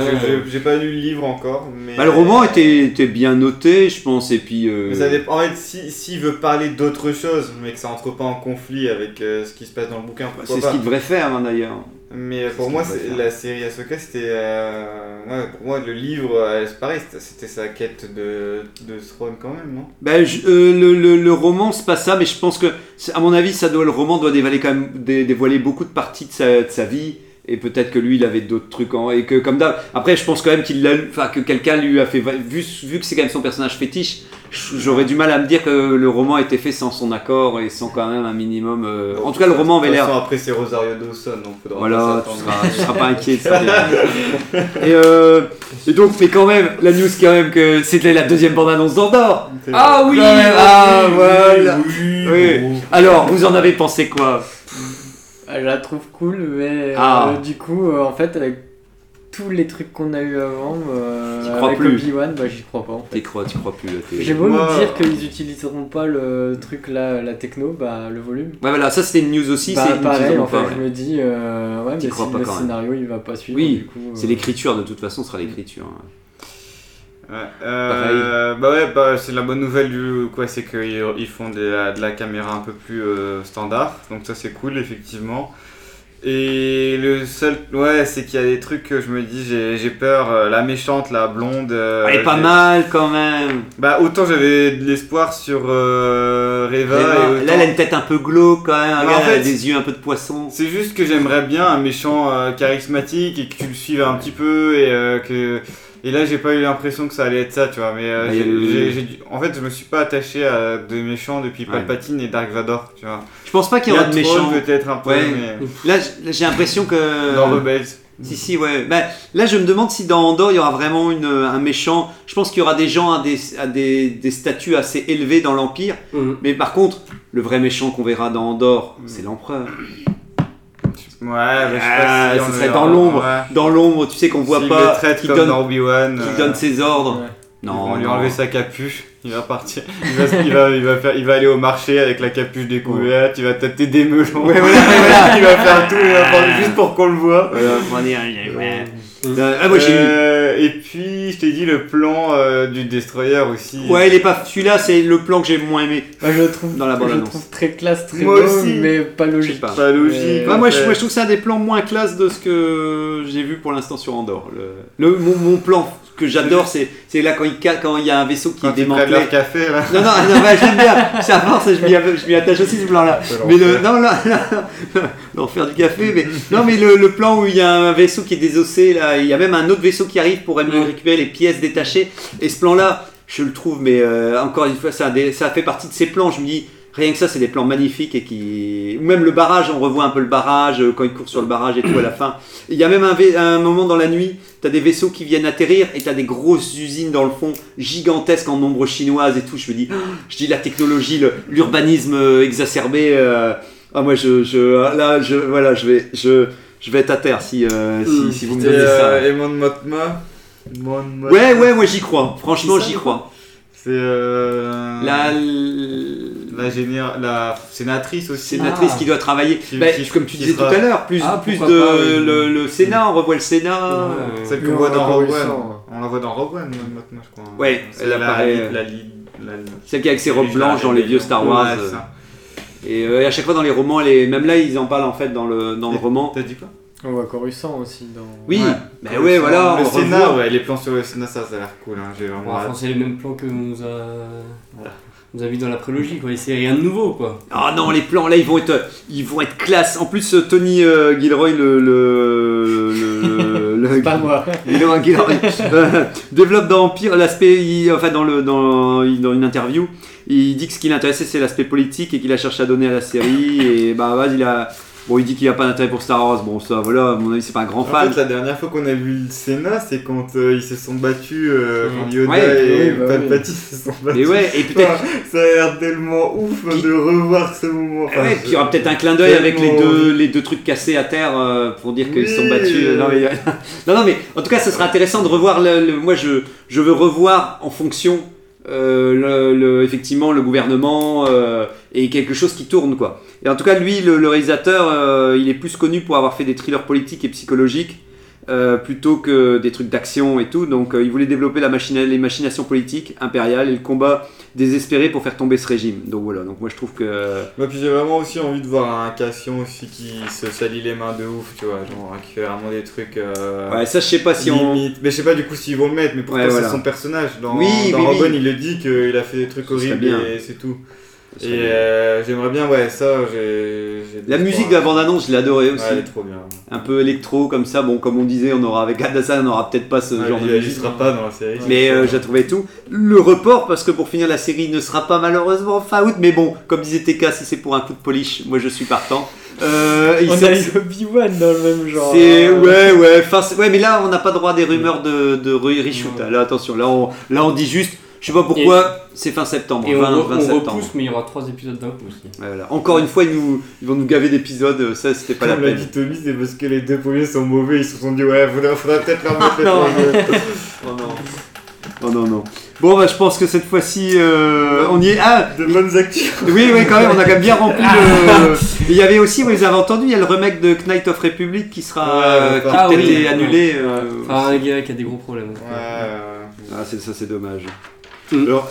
[SPEAKER 2] J'ai pas lu le livre encore, mais.
[SPEAKER 1] Bah, le roman était, était bien noté, je pense, et puis. euh,
[SPEAKER 2] Mais ça dépend. En fait, si- s'il veut parler d'autre chose, mais que ça entre pas en conflit avec euh, ce qui se passe dans le bouquin,
[SPEAKER 1] bah, c'est ce qu'il devrait faire hein, d'ailleurs.
[SPEAKER 2] Mais pour moi, la série Ahsoka, c'était. euh, ouais, pour moi, le livre, euh, c'est pareil, c'était- sa quête de, de Throne quand même, non?
[SPEAKER 1] Ben, je- euh, le, le, le roman, c'est pas ça, mais je pense que, à mon avis, ça doit, le roman doit dévoiler quand même, dé- dévoiler beaucoup de parties de sa, de sa vie. Et peut-être que lui, il avait d'autres trucs en. Et que, comme d'hab. Après, je pense quand même qu'il l'a. Enfin, que quelqu'un lui a fait. Vu, vu que c'est quand même son personnage fétiche, j'aurais du mal à me dire que le roman a été fait sans son accord et sans quand même un minimum. euh, En tout cas, le roman avait
[SPEAKER 2] De toute
[SPEAKER 1] l'air.
[SPEAKER 2] façon, Après, c'est Rosario Dawson, donc faudra
[SPEAKER 1] Voilà, tu seras, tu seras pas inquiet de ça. *laughs* et, euh, et donc, mais quand même, la news, quand même, que c'était la deuxième bande-annonce d'Andorre.
[SPEAKER 4] Ah oui,
[SPEAKER 1] ah,
[SPEAKER 4] oui,
[SPEAKER 1] voilà.
[SPEAKER 4] oui,
[SPEAKER 1] Oui.
[SPEAKER 4] bon.
[SPEAKER 1] Alors, vous en avez pensé quoi?
[SPEAKER 3] Je la trouve cool, mais
[SPEAKER 1] Ah.
[SPEAKER 3] euh, du coup, euh, en fait, avec tous les trucs qu'on a eu avant, euh, avec
[SPEAKER 1] plus.
[SPEAKER 3] Obi-Wan, bah j'y crois pas en fait.
[SPEAKER 1] T'y crois, t'y crois plus.
[SPEAKER 3] J'ai beau me dire qu'ils utiliseront pas le truc là, la techno, bah le volume.
[SPEAKER 1] Ouais, voilà, ça c'était une news aussi.
[SPEAKER 3] bah
[SPEAKER 1] c'est une
[SPEAKER 3] pareil, en fait,
[SPEAKER 1] pas,
[SPEAKER 3] je me dis, euh, ouais, mais
[SPEAKER 1] crois
[SPEAKER 3] si
[SPEAKER 1] pas
[SPEAKER 3] le scénario il va pas suivre,
[SPEAKER 1] Oui,
[SPEAKER 3] du coup.
[SPEAKER 1] C'est
[SPEAKER 3] euh,
[SPEAKER 1] l'écriture, de toute façon, ce sera l'écriture. hein.
[SPEAKER 2] Ouais, euh, bah ouais, bah c'est la bonne nouvelle du quoi, c'est qu'ils ils font de la, de la caméra un peu plus euh, standard, donc ça c'est cool effectivement. Et le seul, ouais, c'est qu'il y a des trucs que je me dis, j'ai peur. euh, la méchante, la blonde.
[SPEAKER 1] Elle est pas mal quand même.
[SPEAKER 2] Bah autant j'avais de l'espoir sur Reva.
[SPEAKER 1] Reva,
[SPEAKER 2] et autant-
[SPEAKER 1] Là, elle a une tête un peu glauque quand même.
[SPEAKER 2] En fait,
[SPEAKER 1] elle a des yeux un peu de poisson.
[SPEAKER 2] C'est juste que j'aimerais bien un méchant charismatique et que tu le suives un petit peu et que et là j'ai pas eu l'impression que ça allait être ça tu vois mais euh,
[SPEAKER 1] Bah,
[SPEAKER 2] j'ai- j'ai- j'ai en fait je me suis pas attaché à des méchants depuis
[SPEAKER 1] Ouais.
[SPEAKER 2] Palpatine et Dark Vador tu vois
[SPEAKER 1] Je pense pas qu'il y aura
[SPEAKER 2] a
[SPEAKER 1] de méchants.
[SPEAKER 2] peut-être un peu
[SPEAKER 1] Ouais.
[SPEAKER 2] mais
[SPEAKER 1] Là, j'ai l'impression que.
[SPEAKER 2] dans Rebels
[SPEAKER 1] Si, si, ouais. Bah, là, je me demande si dans Andorre, il y aura vraiment une, un méchant. Je pense qu'il y aura des gens à des, à des, des statuts assez élevés dans l'Empire.
[SPEAKER 4] Mhm.
[SPEAKER 1] Mais par contre, le vrai méchant qu'on verra dans Andorre, c'est l'empereur.
[SPEAKER 2] Ouais, mais je sais
[SPEAKER 1] Ah,
[SPEAKER 2] pas si
[SPEAKER 1] ce
[SPEAKER 2] on
[SPEAKER 1] serait dans l'ombre.
[SPEAKER 2] Ouais.
[SPEAKER 1] Dans l'ombre, tu sais qu'on voit
[SPEAKER 2] S'il
[SPEAKER 1] pas
[SPEAKER 2] le traite
[SPEAKER 1] qui
[SPEAKER 2] comme
[SPEAKER 1] donne,
[SPEAKER 2] dans Obi-Wan.
[SPEAKER 1] qui
[SPEAKER 2] euh,
[SPEAKER 1] donne ses ordres.
[SPEAKER 3] Ouais.
[SPEAKER 1] Non,
[SPEAKER 2] vont lui
[SPEAKER 1] non.
[SPEAKER 2] enlever sa capuche, il va partir. Il va, il va, il va, faire, il va aller au marché avec la capuche découverte, il va tâter des melons.
[SPEAKER 1] Ouais, voilà, voilà. *laughs*
[SPEAKER 2] il va faire tout, il va faire juste pour qu'on le voit.
[SPEAKER 1] Voilà, faut dire, ouais. Ah, moi j'ai eu.
[SPEAKER 2] Euh, et puis, je t'ai dit le plan euh, du Destroyer aussi.
[SPEAKER 1] Ouais, il est pas. Celui-là, c'est le plan que j'ai moins aimé.
[SPEAKER 3] Moi, je le trouve,
[SPEAKER 1] Dans la
[SPEAKER 3] je
[SPEAKER 1] bande
[SPEAKER 3] le
[SPEAKER 1] annonce.
[SPEAKER 3] trouve très classe, très
[SPEAKER 2] Moi
[SPEAKER 3] beau,
[SPEAKER 2] aussi.
[SPEAKER 3] mais pas logique.
[SPEAKER 1] pas.
[SPEAKER 2] Pas logique.
[SPEAKER 3] Euh,
[SPEAKER 1] moi, je, moi, je trouve que c'est un des plans moins classe de ce que j'ai vu pour l'instant sur Andorre. Le, le- mon, mon plan que j'adore, c'est, c'est là quand il, quand il y a un vaisseau qui
[SPEAKER 2] Quand
[SPEAKER 1] est démantelé.
[SPEAKER 2] leur café là.
[SPEAKER 1] Non, non, non, ouais, j'aime bien. C'est à force, je m'y, je m'y attache aussi ce plan-là. Mais le, non, non, non, *laughs* non, faire du café, mais non, mais le, le plan où il y a un vaisseau qui est désossé, là, il y a même un autre vaisseau qui arrive pour récupérer les pièces détachées. Et ce plan-là, je le trouve, mais euh, encore une fois, ça, ça fait partie de ces plans. Je me dis, rien que ça, c'est des plans magnifiques et qui, ou même le barrage, on revoit un peu le barrage euh, quand il court sur le barrage et tout à la fin. Il y a même un, moment dans la nuit, t'as des vaisseaux qui viennent atterrir et t'as des grosses usines dans le fond, gigantesques en nombre chinoise et tout. Je me dis, *gasps* je dis la technologie, l'urbanisme euh, exacerbé. euh, ah moi je, je là je voilà je vais je je vais être à terre si euh, si, si vous me
[SPEAKER 2] Et
[SPEAKER 1] donnez ça.
[SPEAKER 2] Motma. Mon Motma.
[SPEAKER 1] Ouais ouais moi j'y crois. Franchement j'y crois.
[SPEAKER 2] C'est euh,
[SPEAKER 1] La
[SPEAKER 2] la généra- la sénatrice aussi.
[SPEAKER 1] sénatrice
[SPEAKER 4] Ah.
[SPEAKER 1] qui doit travailler.
[SPEAKER 2] Qui-
[SPEAKER 1] Bah,
[SPEAKER 2] qui-
[SPEAKER 1] comme tu disais
[SPEAKER 2] sera-
[SPEAKER 1] tout à l'heure, plus
[SPEAKER 4] Ah,
[SPEAKER 1] plus de
[SPEAKER 4] pourquoi pas, oui.
[SPEAKER 1] le, le Sénat, on revoit le Sénat.
[SPEAKER 4] Ouais.
[SPEAKER 2] Celle qu'on
[SPEAKER 3] on
[SPEAKER 2] voit dans Rogue One. On la voit dans Rogue One, Motma, je crois.
[SPEAKER 1] Ouais, elle
[SPEAKER 2] la,
[SPEAKER 1] apparaît,
[SPEAKER 2] La,
[SPEAKER 1] euh,
[SPEAKER 2] la, la-
[SPEAKER 1] Celle qui est avec ses robes
[SPEAKER 2] la-
[SPEAKER 1] blanches dans les vieux Star Wars. euh,
[SPEAKER 2] ça.
[SPEAKER 1] Et, euh, et à chaque fois dans les romans, est- même là ils en parlent en fait dans le dans le roman.
[SPEAKER 2] T'as dit quoi?
[SPEAKER 3] On voit Coruscant aussi dans.
[SPEAKER 1] Oui,
[SPEAKER 2] Ouais.
[SPEAKER 1] bah ouais voilà.
[SPEAKER 2] Le Sénat, ouais, les plans sur le Sénat, ça, ça a l'air cool. Hein. J'ai vraiment
[SPEAKER 4] enfin, c'est les mêmes plans que nous a, nous a vu dans la prélogie, quoi. Et c'est rien de nouveau, quoi.
[SPEAKER 1] Ah non, les plans là, ils vont être, ils vont être classe. En plus, euh, Tony euh, Gilroy, le, le, le, le- *laughs*
[SPEAKER 3] Pas moi.
[SPEAKER 1] Gilroy, Gilroy, euh, développe dans Empire l'aspect, enfin dans le, dans, dans une interview, il dit que ce qui l'intéressait c'est l'aspect politique et qu'il a cherché à donner à la série et bah vas il a, bon il dit qu'il a pas d'intérêt pour Star Wars. Bon ça voilà, à mon avis c'est pas un grand
[SPEAKER 2] En
[SPEAKER 1] fan.
[SPEAKER 2] fait, la dernière fois qu'on a vu le Sénat, c'est quand euh, ils se sont battus, euh,
[SPEAKER 4] Mm.
[SPEAKER 2] quand Yoda
[SPEAKER 1] Ouais,
[SPEAKER 2] et
[SPEAKER 3] oui, bah
[SPEAKER 2] Palpatine se sont battus.
[SPEAKER 1] Mais ouais, et *laughs* peut-être.
[SPEAKER 2] Ça a l'air tellement ouf
[SPEAKER 1] Puis-
[SPEAKER 2] de revoir ce moment.
[SPEAKER 1] Ah ouais, puis il y aura peut-être un clin d'œil avec les deux, les deux trucs cassés à terre euh, pour dire qu'ils se sont battus. euh, Non mais, *laughs* non, non, mais en tout cas, ce sera intéressant de revoir. Le, le- moi, je, je veux revoir en fonction, euh, le, le- effectivement, le gouvernement euh, et quelque chose qui tourne, quoi. Et en tout cas, lui, le, le réalisateur, euh, il est plus connu pour avoir fait des thrillers politiques et psychologiques. Euh, plutôt que des trucs d'action et tout, donc euh, il voulait développer la machine, les machinations politiques impériales et le combat désespéré pour faire tomber ce régime. Donc voilà, donc moi je trouve que
[SPEAKER 2] Moi, puis j'ai vraiment aussi envie de voir un Cassian aussi qui se salit les mains de ouf, tu vois, genre qui fait vraiment des trucs. euh,
[SPEAKER 1] Ouais, ça je sais pas si on.
[SPEAKER 2] limite. Mais je sais pas du coup s'ils vont le mettre, mais pourquoi
[SPEAKER 1] Ouais,
[SPEAKER 2] c'est son personnage. Dans,
[SPEAKER 1] Oui,
[SPEAKER 2] dans
[SPEAKER 1] oui.
[SPEAKER 2] One, il le dit qu'il a fait des trucs horribles et c'est tout. Et euh, j'aimerais bien, ouais, ça, j'ai.
[SPEAKER 1] La musique de la bande-annonce, je l'ai adorée
[SPEAKER 2] Ouais,
[SPEAKER 1] aussi.
[SPEAKER 2] elle est trop bien.
[SPEAKER 1] Un peu électro comme ça. Bon, comme on disait, on aura avec Hadassah, on aura peut-être pas ce
[SPEAKER 2] Ouais,
[SPEAKER 1] genre de musique.
[SPEAKER 2] sera pas dans la série.
[SPEAKER 1] Mais euh, j'ai trouvé tout. Le report, parce que pour finir, la série ne sera pas malheureusement fin août. Mais bon, comme disait TK, si c'est pour un coup de polish, moi je suis partant. Euh, il
[SPEAKER 3] On a eu Obi-Wan dans le même genre.
[SPEAKER 1] C'est
[SPEAKER 3] hein.
[SPEAKER 1] ouais ouais fin- ouais mais là on n'a pas droit à des rumeurs de, de re- reshoot là attention là on là on dit juste je sais pas pourquoi c'est fin septembre
[SPEAKER 4] Et on,
[SPEAKER 1] 20,
[SPEAKER 4] re-
[SPEAKER 1] 20
[SPEAKER 4] on
[SPEAKER 1] septembre
[SPEAKER 4] repousse, mais il y aura trois épisodes d'un coup aussi.
[SPEAKER 1] Ouais, voilà. encore une fois ils, nous, ils vont nous gaver d'épisodes euh, ça c'était pas la
[SPEAKER 2] Comme l'a
[SPEAKER 1] peine
[SPEAKER 2] dit Tommy, c'est parce que les deux premiers sont mauvais, ils se sont dit, ouais, faudrait, faudrait peut-être leur mettre *laughs* les
[SPEAKER 1] oh non oh non non bon bah je pense que cette fois-ci euh, on y est ah
[SPEAKER 2] De bonnes actus.
[SPEAKER 1] oui oui quand même on a quand même bien rempli le *laughs* il y avait aussi vous les avez entendu il y a le remake de Knight of Republic qui sera
[SPEAKER 2] Ouais,
[SPEAKER 1] euh, qui
[SPEAKER 4] ah
[SPEAKER 1] peut-être
[SPEAKER 4] oui.
[SPEAKER 1] été annulé euh,
[SPEAKER 4] Enfin, un gars qui a des gros problèmes.
[SPEAKER 2] Ouais, ouais.
[SPEAKER 1] Ah, c'est ça, c'est dommage.
[SPEAKER 4] Mm.
[SPEAKER 1] Alors,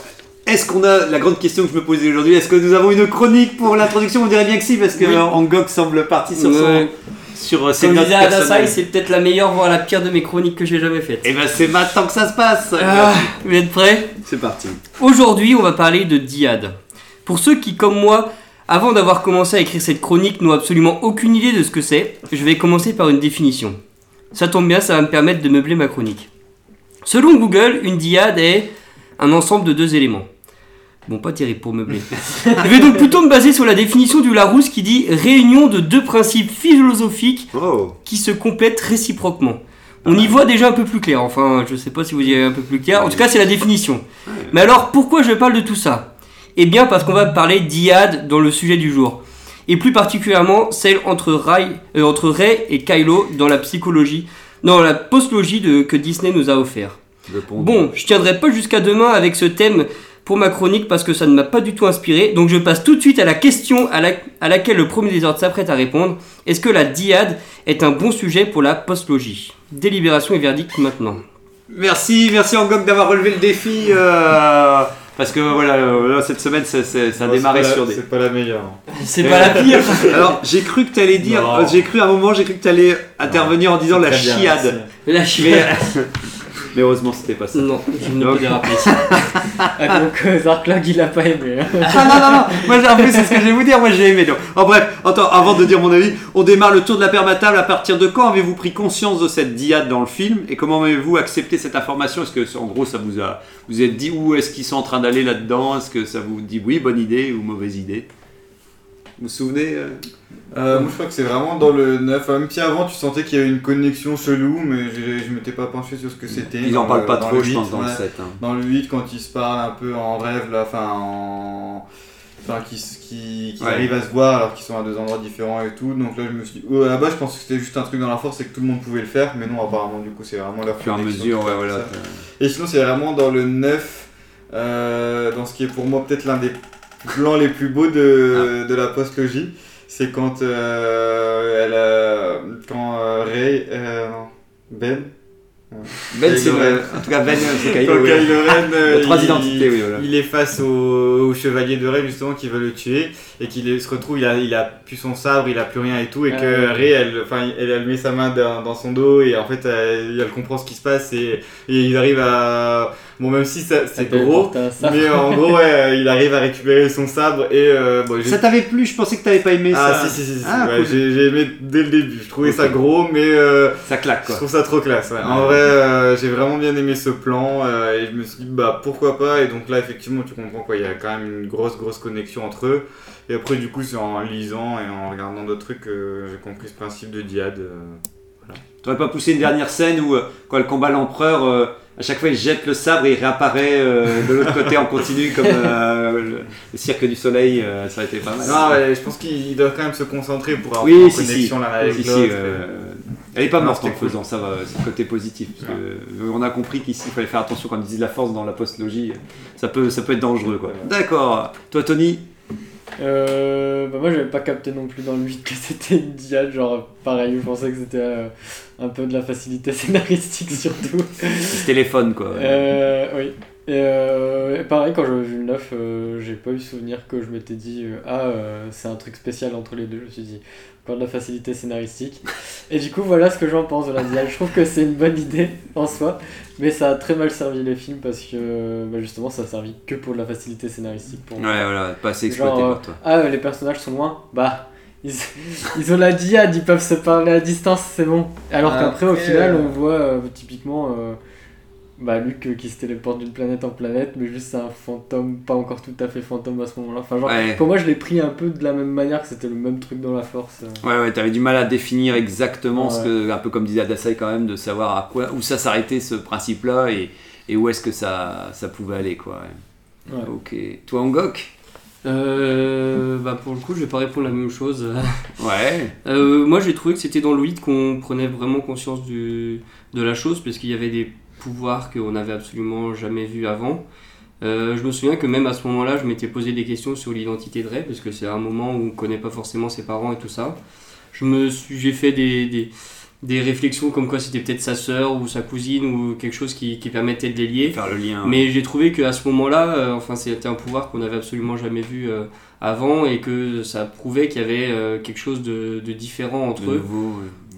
[SPEAKER 1] est-ce qu'on a la grande question que je me posais aujourd'hui? Est-ce que nous avons une chronique pour l'introduction? On dirait bien que si, parce que
[SPEAKER 4] Oui.
[SPEAKER 1] euh, Angok semble parti sur son, sur euh, ses
[SPEAKER 4] Comme
[SPEAKER 1] notes
[SPEAKER 4] disait Adasai,
[SPEAKER 1] personnelles.
[SPEAKER 4] c'est peut-être la meilleure, voire la pire de mes chroniques que j'ai jamais faites.
[SPEAKER 1] Et ben c'est maintenant que ça se passe.
[SPEAKER 4] Ah, vous êtes prêts?
[SPEAKER 1] C'est parti.
[SPEAKER 4] Aujourd'hui, on va parler de Diad. Pour ceux qui, comme moi, avant d'avoir commencé à écrire cette chronique, n'ont absolument aucune idée de ce que c'est, je vais commencer par une définition. Ça tombe bien, ça va me permettre de meubler ma chronique. Selon Google, une diade est un ensemble de deux éléments. Bon, pas terrible pour meubler. *laughs* je vais donc plutôt me baser sur la définition du Larousse qui dit réunion de deux principes philosophiques
[SPEAKER 1] Oh.
[SPEAKER 4] qui se complètent réciproquement. On y voit déjà un peu plus clair, enfin je sais pas si vous y avez un peu plus clair, en tout cas c'est la définition. Mais alors pourquoi je parle de tout ça? Eh bien parce qu'on va parler d'IAD dans le sujet du jour. et plus particulièrement celle entre, Rai, euh, entre et Kylo dans la psychologie, dans la postlogie de, que Disney nous a offert. Bon, je tiendrai pas jusqu'à demain avec ce thème pour ma chronique parce que ça ne m'a pas du tout inspiré. Donc je passe tout de suite à la question à, la- à laquelle le premier désordre s'apprête à répondre. Est-ce que la diade est un bon sujet pour la postlogie? Délibération et verdict maintenant.
[SPEAKER 1] Merci, merci Angok d'avoir relevé le défi. euh, parce que voilà, euh, cette semaine, ça, ça- ça a démarré
[SPEAKER 2] c'est pas
[SPEAKER 1] sur
[SPEAKER 2] la-
[SPEAKER 1] des.
[SPEAKER 2] C'est pas la meilleure.
[SPEAKER 4] C'est pas la pire *laughs*
[SPEAKER 1] Alors, j'ai cru que tu allais dire. J'ai cru à un moment, j'ai cru que tu allais intervenir en disant la
[SPEAKER 2] bien,
[SPEAKER 1] chiade.
[SPEAKER 4] La chienne. *laughs*
[SPEAKER 1] mais heureusement, c'était pas ça.
[SPEAKER 4] Non, je ne peux déraper. *laughs*
[SPEAKER 3] Ah, donc euh, Zarklag il a pas aimé. hein.
[SPEAKER 1] Ah non, non, non, moi j'ai- en plus c'est ce que je vais vous dire, moi j'ai aimé. Donc. En bref, attends, avant de dire mon avis, on démarre le tour de la permatable. À partir de quand avez-vous pris conscience de cette diade dans le film et comment avez-vous accepté cette information? Est-ce que en gros ça vous a, vous êtes dit où est-ce qu'ils sont en train d'aller là-dedans? Est-ce que ça vous dit oui, bonne idée ou mauvaise idée? Vous vous souvenez euh
[SPEAKER 2] Euh, moi je crois que c'est vraiment dans le 9. Même si avant tu sentais qu'il y avait une connexion chelou, mais je, je m'étais pas penché sur ce que c'était.
[SPEAKER 1] Ils
[SPEAKER 2] Dans
[SPEAKER 1] en parlent
[SPEAKER 2] le-
[SPEAKER 1] pas
[SPEAKER 2] dans
[SPEAKER 1] trop,
[SPEAKER 2] le
[SPEAKER 1] je
[SPEAKER 2] 8,
[SPEAKER 1] pense, dans le
[SPEAKER 2] ouais.
[SPEAKER 1] 7. hein.
[SPEAKER 2] Dans le 8, quand ils se parlent un peu en rêve, là, enfin en. Enfin, qui, qui, qui
[SPEAKER 1] Ouais.
[SPEAKER 2] arrivent à se voir alors qu'ils sont à deux endroits différents et tout. Donc là, je me suis dit. euh, là-bas, je pensais que c'était juste un truc dans la force et que tout le monde pouvait le faire, mais non, apparemment, du coup, c'est vraiment leur
[SPEAKER 1] Au fur et à mesure, ouais, voilà.
[SPEAKER 2] Et sinon, c'est vraiment dans le 9, euh, dans ce qui est pour moi peut-être l'un des plans les plus beaux
[SPEAKER 1] Ah.
[SPEAKER 2] de, de la postlogie. C'est quand, euh, elle, euh, quand euh, Ray, euh, non, Ben,
[SPEAKER 1] Ben, c'est vrai.
[SPEAKER 2] Ren.
[SPEAKER 1] En tout cas, Ben, c'est
[SPEAKER 2] quand
[SPEAKER 1] Kylo. oui.
[SPEAKER 2] Kylo Ren, euh,
[SPEAKER 1] Il y a trois
[SPEAKER 2] il-
[SPEAKER 1] identités, oui, voilà.
[SPEAKER 2] il est face au, au chevalier de Ray justement qui veut le tuer et qu'il se retrouve, il a, il a plus son sabre, il a plus rien et tout et que
[SPEAKER 3] Euh.
[SPEAKER 2] Ray, elle, enfin, elle, elle met sa main dans, dans son dos et en fait elle, elle comprend ce qui se passe et, et il arrive à, bon même si ça- c'est gros, mais en gros ouais, il arrive à récupérer son sabre et euh, bon,
[SPEAKER 1] Ça t'avait plu Je pensais que t'avais pas aimé
[SPEAKER 2] ah
[SPEAKER 1] ça.
[SPEAKER 2] si si si, si,
[SPEAKER 1] Ah,
[SPEAKER 2] ouais,
[SPEAKER 1] cool.
[SPEAKER 2] j'ai aimé dès le début, je trouvais ça gros mais euh,
[SPEAKER 1] Ça claque
[SPEAKER 2] je
[SPEAKER 1] quoi.
[SPEAKER 2] trouve ça trop classe. ouais. En vrai, euh, j'ai vraiment bien aimé ce plan euh, et je me suis dit bah pourquoi pas. Et donc là, effectivement, tu comprends quoi. Il y a quand même une grosse grosse connexion entre eux. Et après, du coup, c'est en lisant et en regardant d'autres trucs que j'ai compris ce principe de diade. euh.
[SPEAKER 1] T'aurais pas poussé une dernière scène où, euh, quand elle combat l'empereur, euh, à chaque fois il jette le sabre et il réapparaît euh, de l'autre côté en continu comme euh, le, le cirque du soleil, euh, ça aurait été pas mal.
[SPEAKER 2] Non, je pense qu'ils doivent quand même se concentrer pour avoir
[SPEAKER 1] Oui,
[SPEAKER 2] une
[SPEAKER 1] si, si.
[SPEAKER 2] connexion l'un avec
[SPEAKER 1] si, elle est pas
[SPEAKER 2] Non,
[SPEAKER 1] morte en
[SPEAKER 2] c'était
[SPEAKER 1] le
[SPEAKER 2] cool.
[SPEAKER 1] faisant, ça va, c'est le côté positif. Parce que, on a compris qu'ici il fallait faire attention quand ils disent la force dans la postlogie, ça peut, ça peut être dangereux quoi. D'accord. Toi Tony
[SPEAKER 3] Euh, bah moi j'avais pas capté non plus dans le 8 que c'était une diade, genre pareil, je pensais que c'était euh, un peu de la facilité scénaristique *laughs* surtout.
[SPEAKER 1] Ce téléphone quoi.
[SPEAKER 3] Euh, oui. Et, euh, et pareil, quand j'avais vu le 9, euh, j'ai pas eu souvenir que je m'étais dit euh, Ah, euh, c'est un truc spécial entre les deux. Je me suis dit Encore de la facilité scénaristique. Et du coup, voilà ce que j'en pense de la diade. Je trouve que c'est une bonne idée *laughs* en soi, mais ça a très mal servi les films parce que bah, justement, ça a servi que pour de la facilité scénaristique. Pour
[SPEAKER 1] Ouais
[SPEAKER 3] moi.
[SPEAKER 1] voilà, pas assez exploité
[SPEAKER 3] Genre,
[SPEAKER 1] par toi.
[SPEAKER 3] Ah, euh, les personnages sont loin Bah. Ils, *laughs* ils ont la diade, ils peuvent se parler à distance, c'est bon. Alors qu'après, au final,
[SPEAKER 2] euh,
[SPEAKER 3] on voit euh, typiquement euh, bah, Luke euh, qui se téléporte d'une planète en planète, mais juste c'est un fantôme, pas encore tout à fait fantôme à ce moment-là. Enfin, genre,
[SPEAKER 1] Ouais.
[SPEAKER 3] pour moi, je l'ai pris un peu de la même manière que c'était le même truc dans la force. euh.
[SPEAKER 1] Ouais, ouais, t'avais du mal à définir exactement ce que, un peu comme disait Adasai quand même, de savoir à quoi, où ça s'arrêtait ce principe-là et, et où est-ce que ça, ça pouvait aller, quoi. ouais.
[SPEAKER 3] Ouais.
[SPEAKER 1] Ok. Toi, Angok?
[SPEAKER 4] Euh, bah pour le coup, je vais pas répondre la même chose. *laughs*
[SPEAKER 1] Ouais.
[SPEAKER 4] Euh, moi, j'ai trouvé que c'était dans le 8 qu'on prenait vraiment conscience du, de la chose, parce qu'il y avait des pouvoirs qu'on n'avait absolument jamais vus avant. Euh, je me souviens que même à ce moment-là, je m'étais posé des questions sur l'identité de Ray, parce que c'est un moment où on connaît pas forcément ses parents et tout ça. Je me suis, j'ai fait des, des, des réflexions comme quoi c'était peut-être sa sœur ou sa cousine ou quelque chose qui, qui permettait de les lier.
[SPEAKER 1] Faire le lien.
[SPEAKER 4] Mais j'ai trouvé qu'à ce moment-là, euh, enfin, c'était un pouvoir qu'on n'avait absolument jamais vu euh, avant et que ça prouvait qu'il y avait quelque chose de, de différent entre
[SPEAKER 1] de
[SPEAKER 4] eux.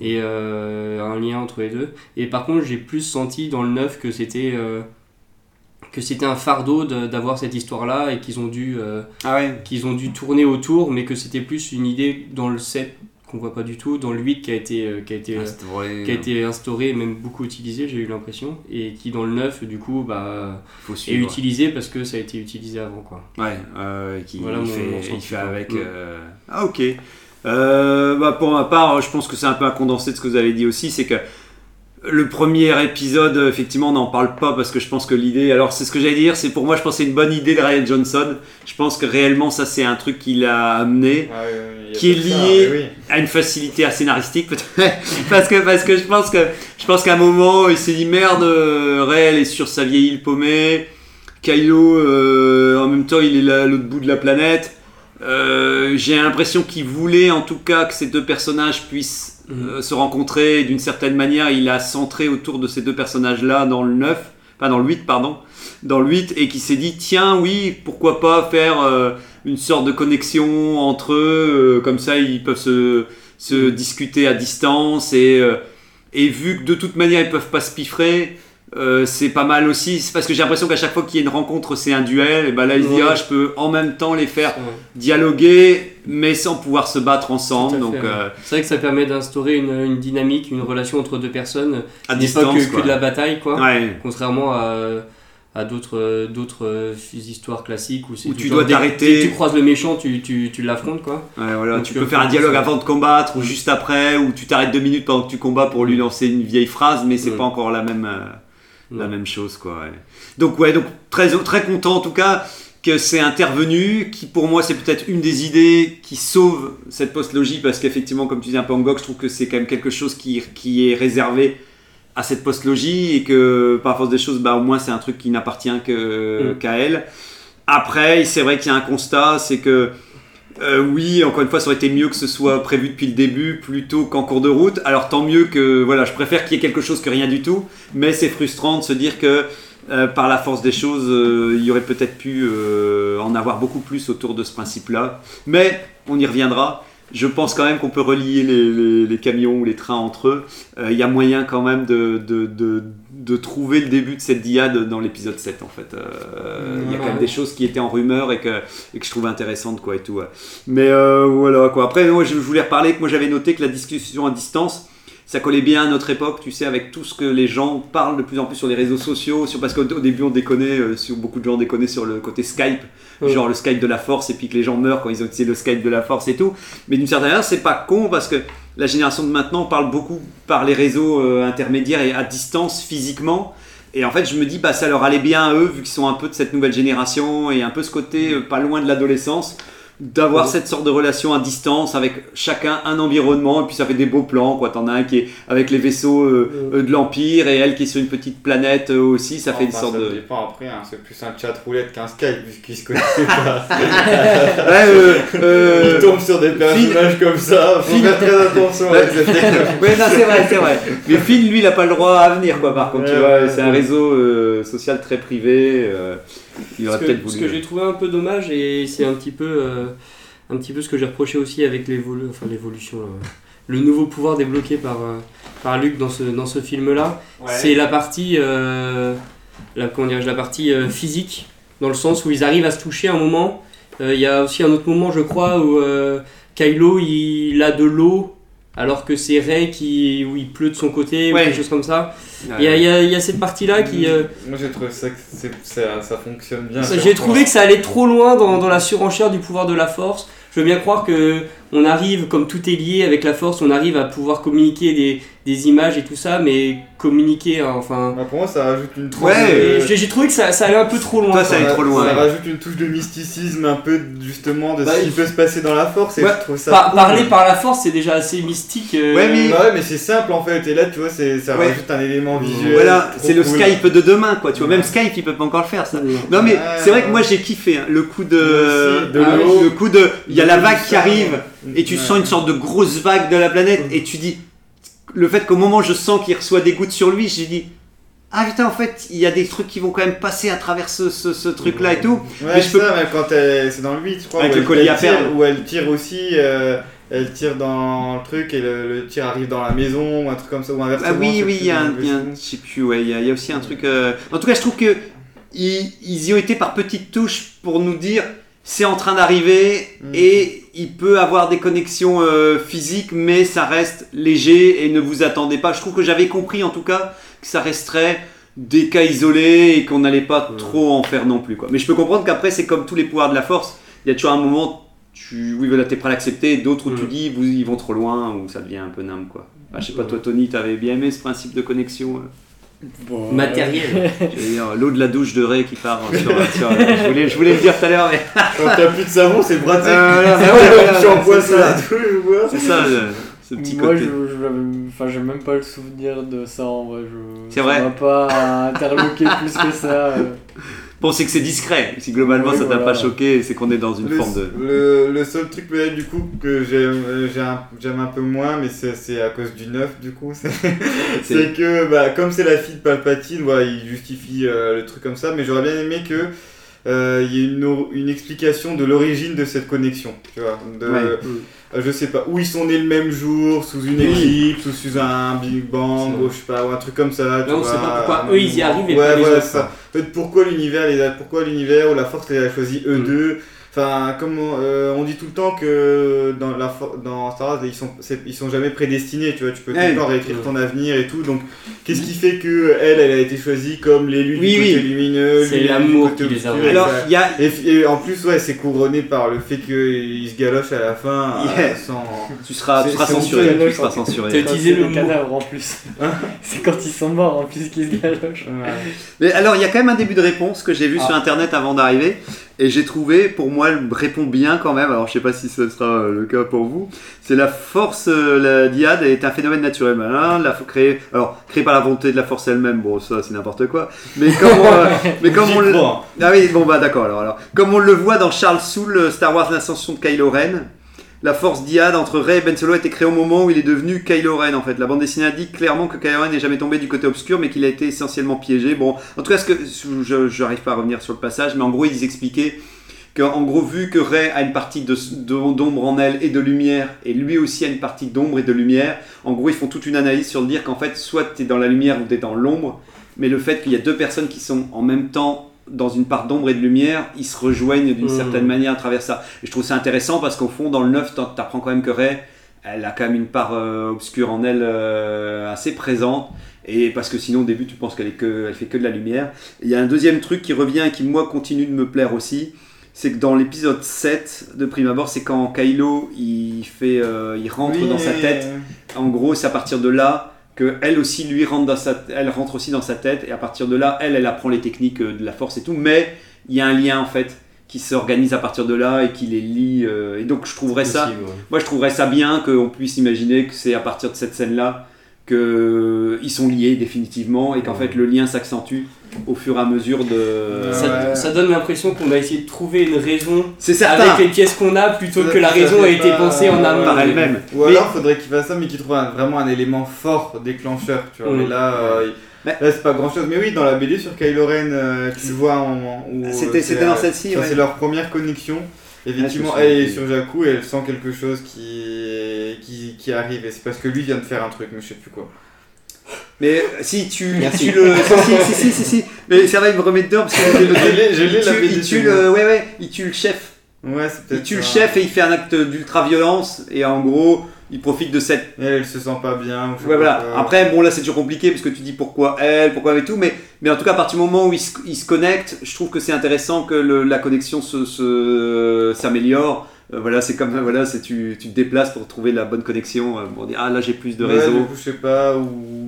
[SPEAKER 4] Et euh, un lien entre les deux. Et par contre, j'ai plus senti dans le neuf que c'était euh, que c'était un fardeau de- d'avoir cette histoire-là et qu'ils ont dû euh,
[SPEAKER 1] Ah ouais.
[SPEAKER 4] qu'ils ont dû tourner autour, mais que c'était plus une idée dans le 7 qu'on voit pas du tout, dans le 8 qui a été euh, qui a été qui a été instauré et même beaucoup utilisé, j'ai eu l'impression, et qui dans le 9 du coup bah
[SPEAKER 1] Faut
[SPEAKER 4] est utilisé parce que ça a été utilisé avant quoi.
[SPEAKER 1] Ouais, euh, qui
[SPEAKER 4] Voilà
[SPEAKER 1] il
[SPEAKER 4] mon-
[SPEAKER 1] fait,
[SPEAKER 4] mon
[SPEAKER 1] il
[SPEAKER 4] sentiment.
[SPEAKER 1] fait avec.
[SPEAKER 4] Mm.
[SPEAKER 1] Ah ok. Euh, bah, pour ma part, je pense que c'est un peu un condensé de ce que vous avez dit aussi, c'est que Le premier épisode, effectivement, on n'en parle pas parce que je pense que l'idée. Alors, c'est ce que j'allais dire, c'est pour moi, je pense que c'est une bonne idée de Ryan Johnson. Je pense que réellement, ça, c'est un truc qu'il a amené.
[SPEAKER 2] Ah, oui,
[SPEAKER 1] Qui est
[SPEAKER 2] ça,
[SPEAKER 1] lié-
[SPEAKER 2] oui.
[SPEAKER 1] à une facilité à scénaristique peut-être *laughs* parce que parce que je pense que je pense qu'à un moment il s'est dit merde euh, Ray elle est sur sa vieille île paumée Kylo euh, en même temps il est là à l'autre bout de la planète Euh, j'ai l'impression qu'il voulait en tout cas que ces deux personnages puissent euh, se rencontrer. D'une certaine manière il a centré autour de ces deux personnages là dans le 9 pas dans le 8 pardon dans le 8 et qui s'est dit tiens oui pourquoi pas faire euh, une sorte de connexion entre eux comme ça ils peuvent se, se discuter à distance et, et vu que de toute manière ils peuvent pas se piffrer euh, c'est pas mal aussi c'est parce que j'ai l'impression qu'à chaque fois qu'il y a une rencontre c'est un duel et ben là il se dit
[SPEAKER 4] Ouais.
[SPEAKER 1] ah je peux en même temps les faire
[SPEAKER 4] Ouais.
[SPEAKER 1] dialoguer mais sans pouvoir se battre ensemble donc
[SPEAKER 4] ouais.
[SPEAKER 1] euh,
[SPEAKER 4] C'est vrai que ça permet d'instaurer une, une dynamique, une relation entre deux personnes.
[SPEAKER 1] à distance
[SPEAKER 4] pas que,
[SPEAKER 1] quoi.
[SPEAKER 4] que de la bataille, quoi.
[SPEAKER 1] ouais
[SPEAKER 4] Contrairement à, à d'autres d'autres euh, histoires classiques où,
[SPEAKER 1] Où tu dois t'arrêter.
[SPEAKER 4] tu croises le méchant, tu, tu, tu l'affrontes, quoi.
[SPEAKER 1] Ouais, voilà,
[SPEAKER 4] Donc,
[SPEAKER 1] tu peux faire un dialogue avant de combattre ou juste après, ou tu t'arrêtes deux minutes pendant que tu combats pour lui lancer une vieille phrase, mais c'est
[SPEAKER 4] Mm.
[SPEAKER 1] pas encore la même, euh, la même chose quoi. ouais. Donc ouais, donc très très content en tout cas que c'est intervenu, qui pour moi c'est peut-être une des idées qui sauve cette post-logie parce qu'effectivement comme tu dis un peu en gog, je trouve que c'est quand même quelque chose qui, qui est réservé à cette post-logie et que par force des choses, bah au moins c'est un truc qui n'appartient que
[SPEAKER 4] Mm.
[SPEAKER 1] qu'à elle. Après, c'est vrai qu'il y a un constat, c'est que euh, oui, encore une fois, ça aurait été mieux que ce soit prévu depuis le début plutôt qu'en cours de route. Alors tant mieux que, voilà, je préfère qu'il y ait quelque chose que rien du tout, mais c'est frustrant de se dire que euh, par la force des choses, euh, il y aurait peut-être pu en avoir beaucoup plus autour de ce principe-là. Mais on y reviendra. Je pense quand même qu'on peut relier les, les- les camions ou les trains entre eux. Euh, Il y a moyen quand même de, de, de- de trouver le début de cette diade dans l'épisode 7 en fait. Euh, Il y a quand même des choses qui étaient en rumeur et que, et que je trouvais intéressantes quoi et tout. ouais. Mais euh, voilà quoi. Après, moi je je voulais reparler que moi j'avais noté que la discussion à distance, ça collait bien à notre époque, tu sais, avec tout ce que les gens parlent de plus en plus sur les réseaux sociaux, sur, parce qu'au au début on déconnait, euh, sur, beaucoup de gens déconnaient sur le côté Skype, Genre le Skype de la force, et puis que les gens meurent quand ils ont utilisé le Skype de la force et tout. Mais d'une certaine manière, c'est pas con parce que la génération de maintenant parle beaucoup par les réseaux euh, intermédiaires et à distance physiquement. Et en fait, je me dis, bah, ça leur allait bien à eux, vu qu'ils sont un peu de cette nouvelle génération et un peu ce côté euh, pas loin de l'adolescence, d'avoir cette sorte de relation à distance avec chacun un environnement. Et puis ça fait des beaux plans, quoi. T'en as un qui est avec les vaisseaux euh, euh, de l'Empire et elle qui est sur une petite planète euh, aussi. Ça fait une
[SPEAKER 2] Enfin,
[SPEAKER 1] sorte
[SPEAKER 2] ça
[SPEAKER 1] de.
[SPEAKER 2] dépend après, hein, c'est plus un chat roulette qu'un Skype, puisqu'ils se connaissaient pas. *laughs*
[SPEAKER 1] Ouais, euh, euh,
[SPEAKER 2] Ils tombent sur des personnages comme ça, faut
[SPEAKER 1] Finn-
[SPEAKER 2] faire très attention avec cette technologie. *laughs*
[SPEAKER 1] Ouais, non, c'est vrai, c'est vrai. Mais Finn, lui, il n'a pas le droit à venir, quoi, par contre, tu
[SPEAKER 2] Ouais,
[SPEAKER 1] vois.
[SPEAKER 2] ouais,
[SPEAKER 1] c'est un réseau euh, social très privé. Il aurait
[SPEAKER 4] Ce que, ce j'ai trouvé un peu dommage, et c'est un petit peu, euh, un petit peu ce que j'ai reproché aussi avec l'évolu- enfin, l'évolution, euh, le nouveau pouvoir débloqué par, euh, par Luc dans ce, dans ce film-là, c'est la partie, euh, la, comment la partie euh, physique, dans le sens où ils arrivent à se toucher un moment. Euh, Il y a aussi un autre moment, je crois, où euh, Kylo il a de l'eau. Alors que c'est Rey qui, où il pleut de son côté, ou
[SPEAKER 1] Ouais.
[SPEAKER 4] quelque chose comme ça.
[SPEAKER 1] Ouais.
[SPEAKER 4] Il y, a, il y a- il y a cette partie-là qui. euh,
[SPEAKER 2] Moi j'ai trouvé ça que ça, ça fonctionne bien.
[SPEAKER 4] J'ai trouvé que ça allait trop loin dans, dans la surenchère du pouvoir de la force. Je veux bien croire que on arrive, comme tout est lié avec la force, on arrive à pouvoir communiquer des, des images et tout ça, mais communiquer, hein, enfin.
[SPEAKER 2] Bah, pour moi ça rajoute une touche.
[SPEAKER 1] Ouais,
[SPEAKER 2] de-
[SPEAKER 4] J'ai j'ai trouvé que ça, ça allait un peu trop loin.
[SPEAKER 1] Toi, ça allait trop loin,
[SPEAKER 2] Ça
[SPEAKER 1] ouais.
[SPEAKER 2] rajoute une touche de mysticisme, un peu justement de
[SPEAKER 4] Bah,
[SPEAKER 2] ce qui
[SPEAKER 4] il-
[SPEAKER 2] peut se passer dans la force, et
[SPEAKER 4] Ouais,
[SPEAKER 2] je trouve ça.
[SPEAKER 4] Par-
[SPEAKER 2] cool.
[SPEAKER 4] parler par la force, c'est déjà assez mystique. euh,
[SPEAKER 1] Ouais, mais-
[SPEAKER 2] Bah ouais, mais c'est simple en fait, et là tu vois, c'est- ça
[SPEAKER 1] Ouais.
[SPEAKER 2] rajoute un élément visuel.
[SPEAKER 1] Voilà, c'est le
[SPEAKER 2] cool.
[SPEAKER 1] Skype de demain, quoi. Tu vois,
[SPEAKER 2] Ouais.
[SPEAKER 1] même Skype, il peut pas encore le faire, ça.
[SPEAKER 4] Ouais.
[SPEAKER 1] Non, mais
[SPEAKER 2] Ouais,
[SPEAKER 1] c'est vrai que moi, j'ai kiffé hein, le coup de.
[SPEAKER 2] Moi aussi, de
[SPEAKER 1] Ah,
[SPEAKER 2] l'eau.
[SPEAKER 1] le coup de. Il y a la vague qui arrive, et tu
[SPEAKER 2] Ouais.
[SPEAKER 1] sens une sorte de grosse vague de la planète, et tu dis. Le fait qu'au moment je sens qu'il reçoit des gouttes sur lui, j'ai dit. Ah putain, en fait, il y a des trucs qui vont quand même passer à travers ce, ce- ce truc-là et tout.
[SPEAKER 2] Ouais,
[SPEAKER 1] Mais je peux-
[SPEAKER 2] ça, mais quand c'est dans le 8, je crois.
[SPEAKER 1] Avec
[SPEAKER 2] où
[SPEAKER 1] le collier à perles.
[SPEAKER 2] Où elle tire aussi, euh, elle tire dans le truc et le, le tir arrive dans la maison ou un truc comme ça, ou inversement.
[SPEAKER 1] Ah oui, oui, il y a un, je sais plus, ouais, il y, a- il y a aussi un truc. euh, En tout cas, je trouve que ils, ils y ont été par petites touches pour nous dire c'est en train d'arriver
[SPEAKER 2] Mm.
[SPEAKER 1] et il peut avoir des connexions euh, physiques, mais ça reste léger et ne vous attendez pas. Je trouve que j'avais compris en tout cas que ça resterait des cas isolés et qu'on n'allait pas trop en faire non plus. Quoi. Mais je peux comprendre qu'après, c'est comme tous les pouvoirs de la force. Il y a toujours un moment, tu, oui, voilà, t'es prêt à l'accepter, d'autres où tu dis vous, ils vont trop loin ou ça devient un peu nimble. Quoi. Ah, je sais pas, toi Tony, t'avais bien aimé ce principe de connexion euh,
[SPEAKER 3] Bon,
[SPEAKER 4] Matériel. *laughs*
[SPEAKER 1] Je l'eau de la douche de Ray qui part sur, sur- je, voulais, je voulais le dire tout à l'heure, mais *laughs*
[SPEAKER 2] Quand t'as plus de savon, c'est le bras de
[SPEAKER 1] Euh, voilà, *laughs*
[SPEAKER 2] C'est la
[SPEAKER 1] ça.
[SPEAKER 2] douche, ou quoi
[SPEAKER 1] c'est ça, le- ce petit
[SPEAKER 3] Moi,
[SPEAKER 1] côté.
[SPEAKER 3] je, je j'ai même pas le souvenir de ça en vrai. Je,
[SPEAKER 1] C'est vrai
[SPEAKER 3] m'a pas interloqué plus que ça. euh.
[SPEAKER 1] Bon, c'est que c'est discret. Si globalement
[SPEAKER 3] Oui,
[SPEAKER 1] ça t'a
[SPEAKER 3] voilà.
[SPEAKER 1] pas choqué, c'est qu'on est dans une
[SPEAKER 2] le,
[SPEAKER 1] forme de.
[SPEAKER 2] le, le seul truc peut-être du coup que j'aime euh, un- j'aime un peu moins mais c'est c'est à cause du neuf du coup *laughs* c'est que bah, comme c'est la fille de Palpatine voilà, il justifie euh, le truc comme ça mais j'aurais bien aimé que euh, il y ait une, or- une explication de l'origine de cette connexion tu vois de,
[SPEAKER 1] Ouais.
[SPEAKER 2] euh, je sais pas où ils sont nés le même jour sous une éclipse ou sous un Big Bang ou je sais pas ou un truc comme ça tu
[SPEAKER 4] Là, on
[SPEAKER 2] vois,
[SPEAKER 4] sait pas pourquoi eux, ils y arrivent et
[SPEAKER 2] ouais,
[SPEAKER 4] pas les
[SPEAKER 2] voilà,
[SPEAKER 4] autres,
[SPEAKER 2] ça. Fait, pourquoi l'univers les a, pourquoi l'univers ou la force les a choisi eux
[SPEAKER 4] Mm.
[SPEAKER 2] deux Enfin, comme on, euh, on dit tout le temps que dans la dans Star Wars ils sont ils sont jamais prédestinés, tu vois, tu peux tout
[SPEAKER 1] Ouais.
[SPEAKER 2] le temps réécrire ton avenir et tout. Donc, qu'est-ce qui fait que elle elle a été choisie comme l'élu
[SPEAKER 1] Oui,
[SPEAKER 2] du côté
[SPEAKER 1] oui.
[SPEAKER 2] lumineux,
[SPEAKER 4] C'est l'amour qui les a.
[SPEAKER 1] Alors, y a.
[SPEAKER 2] et, et en plus, ouais, c'est couronné par le fait qu'il se galoche à la fin
[SPEAKER 1] Yeah.
[SPEAKER 2] euh, sans.
[SPEAKER 1] Tu seras, tu seras censuré. Tu seras censuré.
[SPEAKER 4] T'as
[SPEAKER 3] Quand
[SPEAKER 4] utilisé le
[SPEAKER 3] des
[SPEAKER 4] mot.
[SPEAKER 3] cadavres en plus.
[SPEAKER 2] Hein *laughs*
[SPEAKER 3] c'est quand ils sont morts en plus qu'ils se galochent.
[SPEAKER 1] Mais alors, il y a quand même un début de réponse que j'ai vu
[SPEAKER 4] Ah.
[SPEAKER 1] sur internet avant d'arriver. Et j'ai trouvé, pour moi, elle répond bien quand même. Alors, je sais pas si ce sera euh, le cas pour vous. C'est la force, euh, la diade est un phénomène naturel. Malin, la créé, alors, créé par la volonté de la force elle-même. Bon, ça, c'est n'importe quoi. Mais comme on, euh, *laughs* mais comme on le, ah oui, bon bah d'accord alors, alors. Comme on le voit dans Charles Soule, Star Wars l'ascension de Kylo Ren, la force diade entre Rey et Ben Solo a été créée au moment où il est devenu Kylo Ren en fait. La bande dessinée indique clairement que Kylo Ren n'est jamais tombé du côté obscur mais qu'il a été essentiellement piégé. Bon, en tout cas, ce que je j'arrive pas à revenir sur le passage, mais en gros ils expliquaient qu'en gros vu que Rey a une partie d'ombre en elle et de lumière et lui aussi a une partie d'ombre et de lumière, en gros ils font toute une analyse sur le dire qu'en fait soit tu es dans la lumière ou tu es dans l'ombre, mais le fait qu'il y a deux personnes qui sont en même temps dans une part d'ombre et de lumière, ils se rejoignent d'une
[SPEAKER 4] Mhm.
[SPEAKER 1] certaine manière à travers ça. Et je trouve ça intéressant parce qu'au fond, dans le 9, tu apprends quand même que Rey, elle a quand même une part euh, obscure en elle euh, assez présente. Et parce que sinon, au début, tu penses qu'elle est que, elle fait que de la lumière. Il y a un deuxième truc qui revient et qui, moi, continue de me plaire aussi. C'est que dans l'épisode 7 de prime abord, c'est quand Kylo il, fait, euh, il rentre
[SPEAKER 2] Oui,
[SPEAKER 1] dans sa tête en gros, c'est à partir de là que elle aussi lui rentre dans sa, elle rentre aussi dans sa tête et à partir de là, elle, elle apprend les techniques euh, de la force et tout. Mais il y a un lien en fait qui s'organise à partir de là et qui les lie. euh, et donc je trouverais ça,
[SPEAKER 4] ouais.
[SPEAKER 1] moi je trouverais ça bien qu'on puisse imaginer que c'est à partir de cette scène là que ils sont liés définitivement et qu'en fait le lien s'accentue au fur et à mesure de.
[SPEAKER 2] Ouais.
[SPEAKER 4] Ça, donne l'impression qu'on a essayé de trouver une raison avec les pièces qu'on a plutôt
[SPEAKER 2] Ça-
[SPEAKER 4] que la raison a été pensée en amont.
[SPEAKER 1] par elle-même.
[SPEAKER 2] Ou
[SPEAKER 1] Mais-
[SPEAKER 2] alors, faudrait qu'il fasse ça, mais qu'il trouve un- vraiment un élément fort déclencheur, tu vois.
[SPEAKER 4] Mm.
[SPEAKER 2] Mais là, euh, il-
[SPEAKER 1] Mais-
[SPEAKER 2] là c'est pas grand chose. Mais oui, dans la BD sur Kylo Ren, euh, tu le vois à un moment où.
[SPEAKER 1] C'était-
[SPEAKER 2] euh,
[SPEAKER 1] c'était dans
[SPEAKER 2] euh,
[SPEAKER 1] celle-ci, ouais.
[SPEAKER 2] C'est leur première connexion. Effectivement,
[SPEAKER 1] Ah,
[SPEAKER 2] elle est sur Jakku et elle sent quelque chose qui, qui, qui arrive. Et c'est parce que lui vient de faire un truc, mais je sais plus quoi.
[SPEAKER 1] Mais euh, si tu,
[SPEAKER 4] Merci.
[SPEAKER 1] tu le. *laughs* si, si, si, si, si, si. Mais ça va, il me remet dedans parce que.
[SPEAKER 2] Je l'ai- je l'ai,
[SPEAKER 1] il
[SPEAKER 2] la
[SPEAKER 1] tue, il tue le, ouais, ouais, il tue le chef.
[SPEAKER 2] Ouais, c'est
[SPEAKER 1] Il tue le chef et il fait un acte d'ultra-violence et en gros, il profite de cette.
[SPEAKER 2] Et elle, elle se sent pas bien. ou je
[SPEAKER 1] Ouais, voilà.
[SPEAKER 2] quoi.
[SPEAKER 1] Après, bon, là, c'est toujours compliqué parce que tu dis pourquoi elle, pourquoi et tout, mais, mais en tout cas, à partir du moment où ils se, ils se connectent, je trouve que c'est intéressant que le- la connexion se- se- s'améliore. Euh, voilà, c'est comme voilà, c'est tu, tu te déplaces pour trouver la bonne connexion euh, ah là j'ai plus de
[SPEAKER 2] Ouais,
[SPEAKER 1] réseau.
[SPEAKER 2] du coup, je sais pas, ou,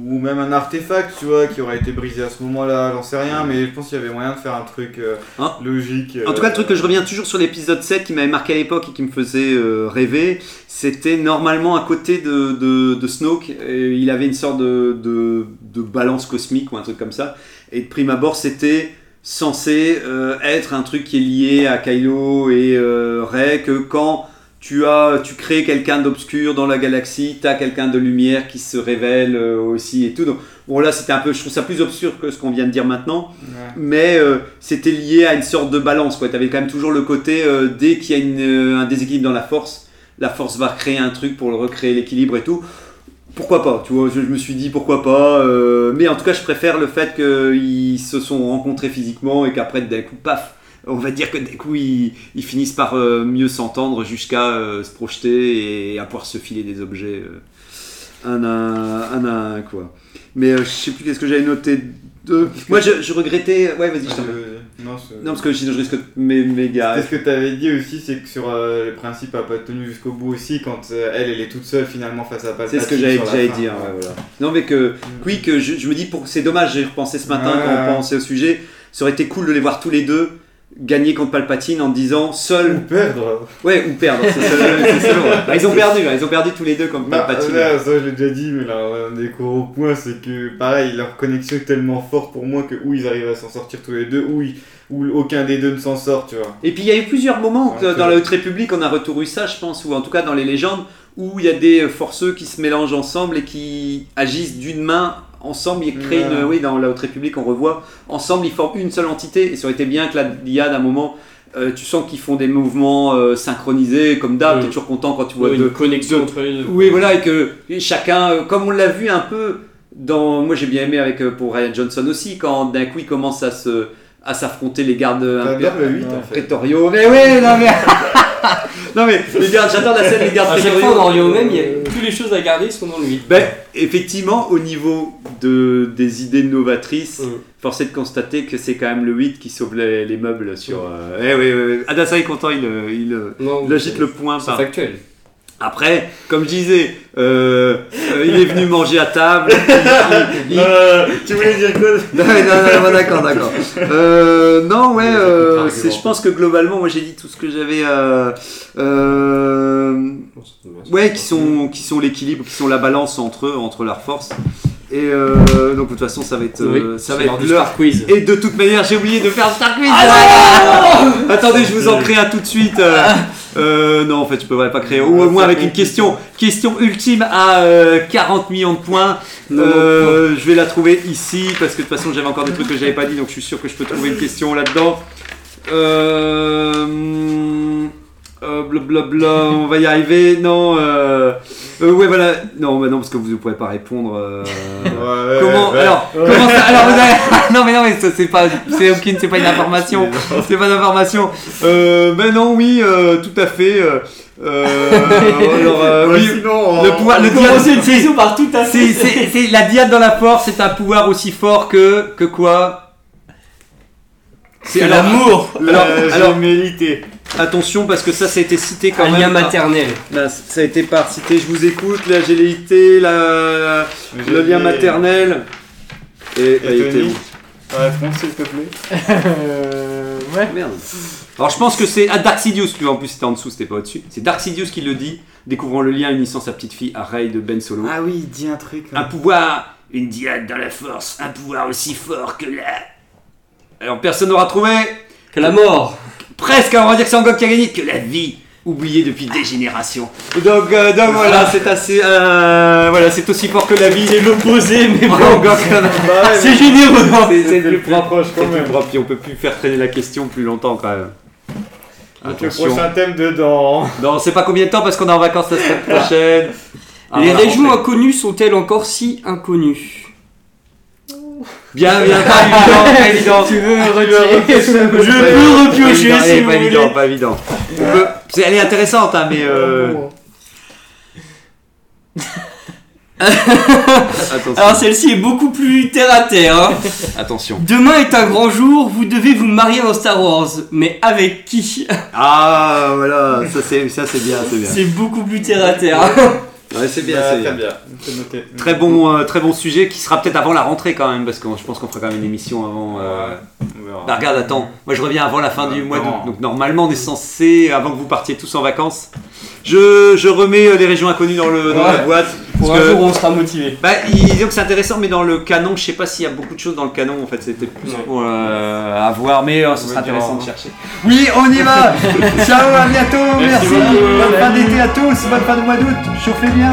[SPEAKER 2] ou même un artefact, tu vois, qui aurait été brisé à ce moment-là, j'en sais rien, mais je pense qu'il y avait moyen de faire un truc euh,
[SPEAKER 1] Hein
[SPEAKER 2] logique.
[SPEAKER 1] En tout cas, le truc que je reviens toujours sur l'épisode 7 qui m'avait marqué à l'époque et qui me faisait rêver, c'était normalement à côté de, de, de Snoke, et il avait une sorte de, de, de balance cosmique ou un truc comme ça. Et de prime abord, c'était censé euh, être un truc qui est lié à Kylo et euh, Rey, que quand tu, as, tu crées quelqu'un d'obscur dans la galaxie, tu as quelqu'un de lumière qui se révèle euh, aussi et tout. Donc, bon, là, c'était un peu, je trouve ça plus obscur que ce qu'on vient de dire maintenant
[SPEAKER 2] Ouais.
[SPEAKER 1] mais euh, c'était lié à une sorte de balance. Tu avais quand même toujours le côté, dès qu'il y a une, un déséquilibre dans la force, la force va créer un truc pour le recréer l'équilibre et tout. Pourquoi pas, tu vois, je, me suis dit pourquoi pas, euh, mais en tout cas je préfère le fait qu'ils se sont rencontrés physiquement et qu'après d'un coup, paf, on va dire que d'un coup ils, finissent par euh, mieux s'entendre jusqu'à euh, se projeter et à pouvoir se filer des objets un, un à un, quoi. Mais euh, je sais plus qu'est-ce que j'avais noté de... Moi je, je regrettais... Ouais vas-y, je t'en.
[SPEAKER 2] Euh, Non,
[SPEAKER 1] Non, parce que sinon je risque de m'é- m'égarer.
[SPEAKER 2] C'est ce que tu avais dit aussi, c'est que sur euh, le principe n'a pas tenu jusqu'au bout aussi, quand euh, elle, elle est toute seule finalement face à Palpatine.
[SPEAKER 1] C'est ce que dire. ouais, voilà. Non, mais que, oui, que je, je me dis, pour, c'est dommage, j'ai repensé ce matin
[SPEAKER 2] Ouais.
[SPEAKER 1] quand on pensait au sujet. Ça aurait été cool de les voir tous les deux gagner contre Palpatine en disant
[SPEAKER 2] Ou
[SPEAKER 1] seul.
[SPEAKER 2] perdre.
[SPEAKER 1] Ouais, ou perdre. c'est selon- ouais. Bah, ils ont perdu, hein, ils ont perdu tous les deux contre
[SPEAKER 2] Bah,
[SPEAKER 1] Palpatine.
[SPEAKER 2] là, ça je l'ai déjà dit, mais là, un des gros points, c'est que pareil, leur connexion est tellement forte pour moi que ou ils arrivent à s'en sortir tous les deux, ou, ils- ou aucun des deux ne s'en sort, tu vois.
[SPEAKER 1] Et puis il y a eu plusieurs moments
[SPEAKER 2] Ouais,
[SPEAKER 1] dans la Haute République, on a retour eu ça, je pense, ou en tout cas dans les légendes, où il y a des forceux qui se mélangent ensemble et qui agissent d'une main ensemble. Ils créent
[SPEAKER 2] Ouais.
[SPEAKER 1] une. Oui, dans la Haute République, on revoit. Ensemble, ils forment une seule entité. Et ça aurait été bien que la l'IA, d'un moment, euh, tu sens qu'ils font des mouvements euh, synchronisés, comme d'hab.
[SPEAKER 4] Mm.
[SPEAKER 1] T'es toujours content quand tu vois
[SPEAKER 4] Ouais,
[SPEAKER 1] deux.
[SPEAKER 4] une connexion entre les deux.
[SPEAKER 1] Oui, voilà, et que chacun, euh, comme on l'a vu un peu dans. Moi, j'ai bien aimé avec pour Ryan Johnson aussi, quand d'un coup, il commence à se à s'affronter les gardes
[SPEAKER 2] J'adore
[SPEAKER 1] impé-
[SPEAKER 2] le 8 en fait.
[SPEAKER 1] prétoriaux. Mais oui, non mais. *laughs* non mais les gardes, j'adore la scène des gardes
[SPEAKER 4] À chaque fois, en Orient même, il y a toutes les choses à garder sont dans le 8.
[SPEAKER 1] Ben, effectivement, au niveau de, des idées novatrices,
[SPEAKER 4] Mm.
[SPEAKER 1] force est de constater que c'est quand même le 8 qui sauve les, les meubles sur. euh, Eh oui, oui, oui. Adassa est content, il, euh, il, euh,
[SPEAKER 4] Non,
[SPEAKER 1] il agite le point.
[SPEAKER 4] C'est
[SPEAKER 1] par-
[SPEAKER 4] factuel.
[SPEAKER 1] Après, comme je disais, euh, euh, il est venu manger à table. *laughs* il- il-
[SPEAKER 2] Euh, tu voulais dire quoi *laughs*
[SPEAKER 1] non, mais non, non, non, d'accord, d'accord. Euh, non, ouais, euh, c'est- je pense que globalement, moi j'ai dit tout ce que j'avais. Euh, euh, ouais, qui sont, qui sont l'équilibre, qui sont la balance entre eux, entre leurs forces. Et euh, donc de toute façon, ça va être, euh,
[SPEAKER 4] Oui,
[SPEAKER 1] ça
[SPEAKER 4] c'est
[SPEAKER 1] va être
[SPEAKER 4] du
[SPEAKER 1] l'heure.
[SPEAKER 4] Star Quiz.
[SPEAKER 1] Et de toute manière, j'ai oublié de faire le Star Quiz.
[SPEAKER 4] Ah
[SPEAKER 1] Attendez, je vous en crée un tout de suite. euh, euh, non, en fait, je peux pas créer. Ou au moins avec une question, question ultime à euh, 40 millions de points. Euh, je vais la trouver ici parce que de toute façon, j'avais encore des trucs que j'avais pas dit, donc je suis sûr que je peux trouver une question là-dedans. Euh, euh, blablabla, on va y arriver. Non, euh, euh, ouais, voilà. Non, bah non, parce que vous ne pourrez pas répondre. euh,
[SPEAKER 2] Ouais,
[SPEAKER 1] Comment
[SPEAKER 2] ouais.
[SPEAKER 1] alors comment ça alors vous avez *laughs* non mais non mais ça c'est pas c'est aucune c'est pas une information *laughs* c'est pas d'information euh, ben non oui euh, tout à fait *laughs* alors euh,
[SPEAKER 2] Ouais,
[SPEAKER 1] oui
[SPEAKER 2] sinon,
[SPEAKER 1] le pouvoir le
[SPEAKER 4] une par tout à fait.
[SPEAKER 1] c'est c'est la diade dans la force c'est un pouvoir aussi fort que que quoi? C'est
[SPEAKER 4] l'amour.
[SPEAKER 1] alors,
[SPEAKER 2] Euh,
[SPEAKER 1] alors
[SPEAKER 2] gémellité.
[SPEAKER 1] attention parce que ça ça a été cité quand
[SPEAKER 4] Un
[SPEAKER 1] même
[SPEAKER 4] lien
[SPEAKER 1] par-
[SPEAKER 4] maternel.
[SPEAKER 1] Là, ça a été par cité je vous écoute la géléité la, le lien maternel et, bah, il était
[SPEAKER 2] Tony
[SPEAKER 1] où
[SPEAKER 2] Ouais, s'il te plaît.
[SPEAKER 3] Euh, ouais.
[SPEAKER 1] Merde. Alors je pense que c'est à Dark Sidious, tu vois, en plus c'était en dessous, c'était pas au-dessus. C'est Dark Sidious qui le dit, découvrant le lien unissant sa petite fille à Rey de Ben Solo.
[SPEAKER 2] Ah oui, dis un truc.
[SPEAKER 1] Un pouvoir, une diade dans la force, un pouvoir aussi fort que la... Alors personne n'aura trouvé,
[SPEAKER 4] Que la mort.
[SPEAKER 1] presque, on va dire que c'est Angok qui a gagné, que la vie, oubliée depuis des générations. Donc, euh, donc voilà, c'est assez... euh, voilà, c'est aussi fort que la vie.
[SPEAKER 4] C'est l'opposé, mais bon.
[SPEAKER 1] Angok, *laughs*
[SPEAKER 4] C'est généreux.
[SPEAKER 1] c'est c'est
[SPEAKER 2] le
[SPEAKER 1] plus propre.
[SPEAKER 2] proche quand
[SPEAKER 1] C'est le
[SPEAKER 2] même.
[SPEAKER 1] plus propre, puis on peut plus faire traîner la question plus longtemps quand même.
[SPEAKER 2] Donc le
[SPEAKER 1] Attention.
[SPEAKER 2] prochain thème dedans.
[SPEAKER 1] Non, on sait pas combien de temps parce qu'on est en vacances la semaine prochaine. Ah,
[SPEAKER 4] Les
[SPEAKER 1] voilà,
[SPEAKER 4] régions
[SPEAKER 1] fait-
[SPEAKER 4] inconnues sont-elles encore si inconnues?
[SPEAKER 1] Bien, bien, pas *laughs* évident, pas évident.
[SPEAKER 3] Tu veux retirer
[SPEAKER 4] Je peux repiocher si vous
[SPEAKER 1] pas évident, pas évident. C'est- Elle est intéressante, hein, mais euh... attention.
[SPEAKER 4] Alors celle-ci est beaucoup plus terre à terre. hein.
[SPEAKER 1] attention.
[SPEAKER 4] Demain est un grand jour, vous devez vous marier dans Star Wars. Mais avec qui?
[SPEAKER 1] Ah, voilà, ça c'est, ça c'est bien, c'est bien.
[SPEAKER 4] C'est beaucoup plus terre à terre.
[SPEAKER 1] Ouais, c'est bien,
[SPEAKER 2] Ah,
[SPEAKER 1] c'est
[SPEAKER 2] très
[SPEAKER 1] bien.
[SPEAKER 2] C'est noté.
[SPEAKER 1] Très bon, euh, très bon sujet qui sera peut-être avant la rentrée quand même, parce que je pense qu'on fera quand même une émission avant. euh,
[SPEAKER 2] On verra.
[SPEAKER 1] Bah regarde, attends, moi je reviens avant la fin du mois d'août, donc normalement on est censé, avant que vous partiez tous en vacances, je, je remets euh, les régions inconnues dans, le, dans la
[SPEAKER 4] Ouais.
[SPEAKER 1] boîte.
[SPEAKER 4] Pour
[SPEAKER 1] parce
[SPEAKER 4] un
[SPEAKER 1] que-
[SPEAKER 4] jour, on sera motivé.
[SPEAKER 1] Bah, il- disons que c'est intéressant, mais dans le canon, je sais pas s'il y a beaucoup de choses dans le canon, en fait, c'était plus
[SPEAKER 4] Ouais.
[SPEAKER 1] pour euh, à voir, mais euh, ce
[SPEAKER 2] On
[SPEAKER 1] sera intéressant de chercher. Oui, on y va. *laughs* Ciao, à bientôt,
[SPEAKER 2] Merci
[SPEAKER 1] merci,
[SPEAKER 2] beaucoup.
[SPEAKER 1] bonne fin d'été à tous, bonne fin de mois d'août, chauffez bien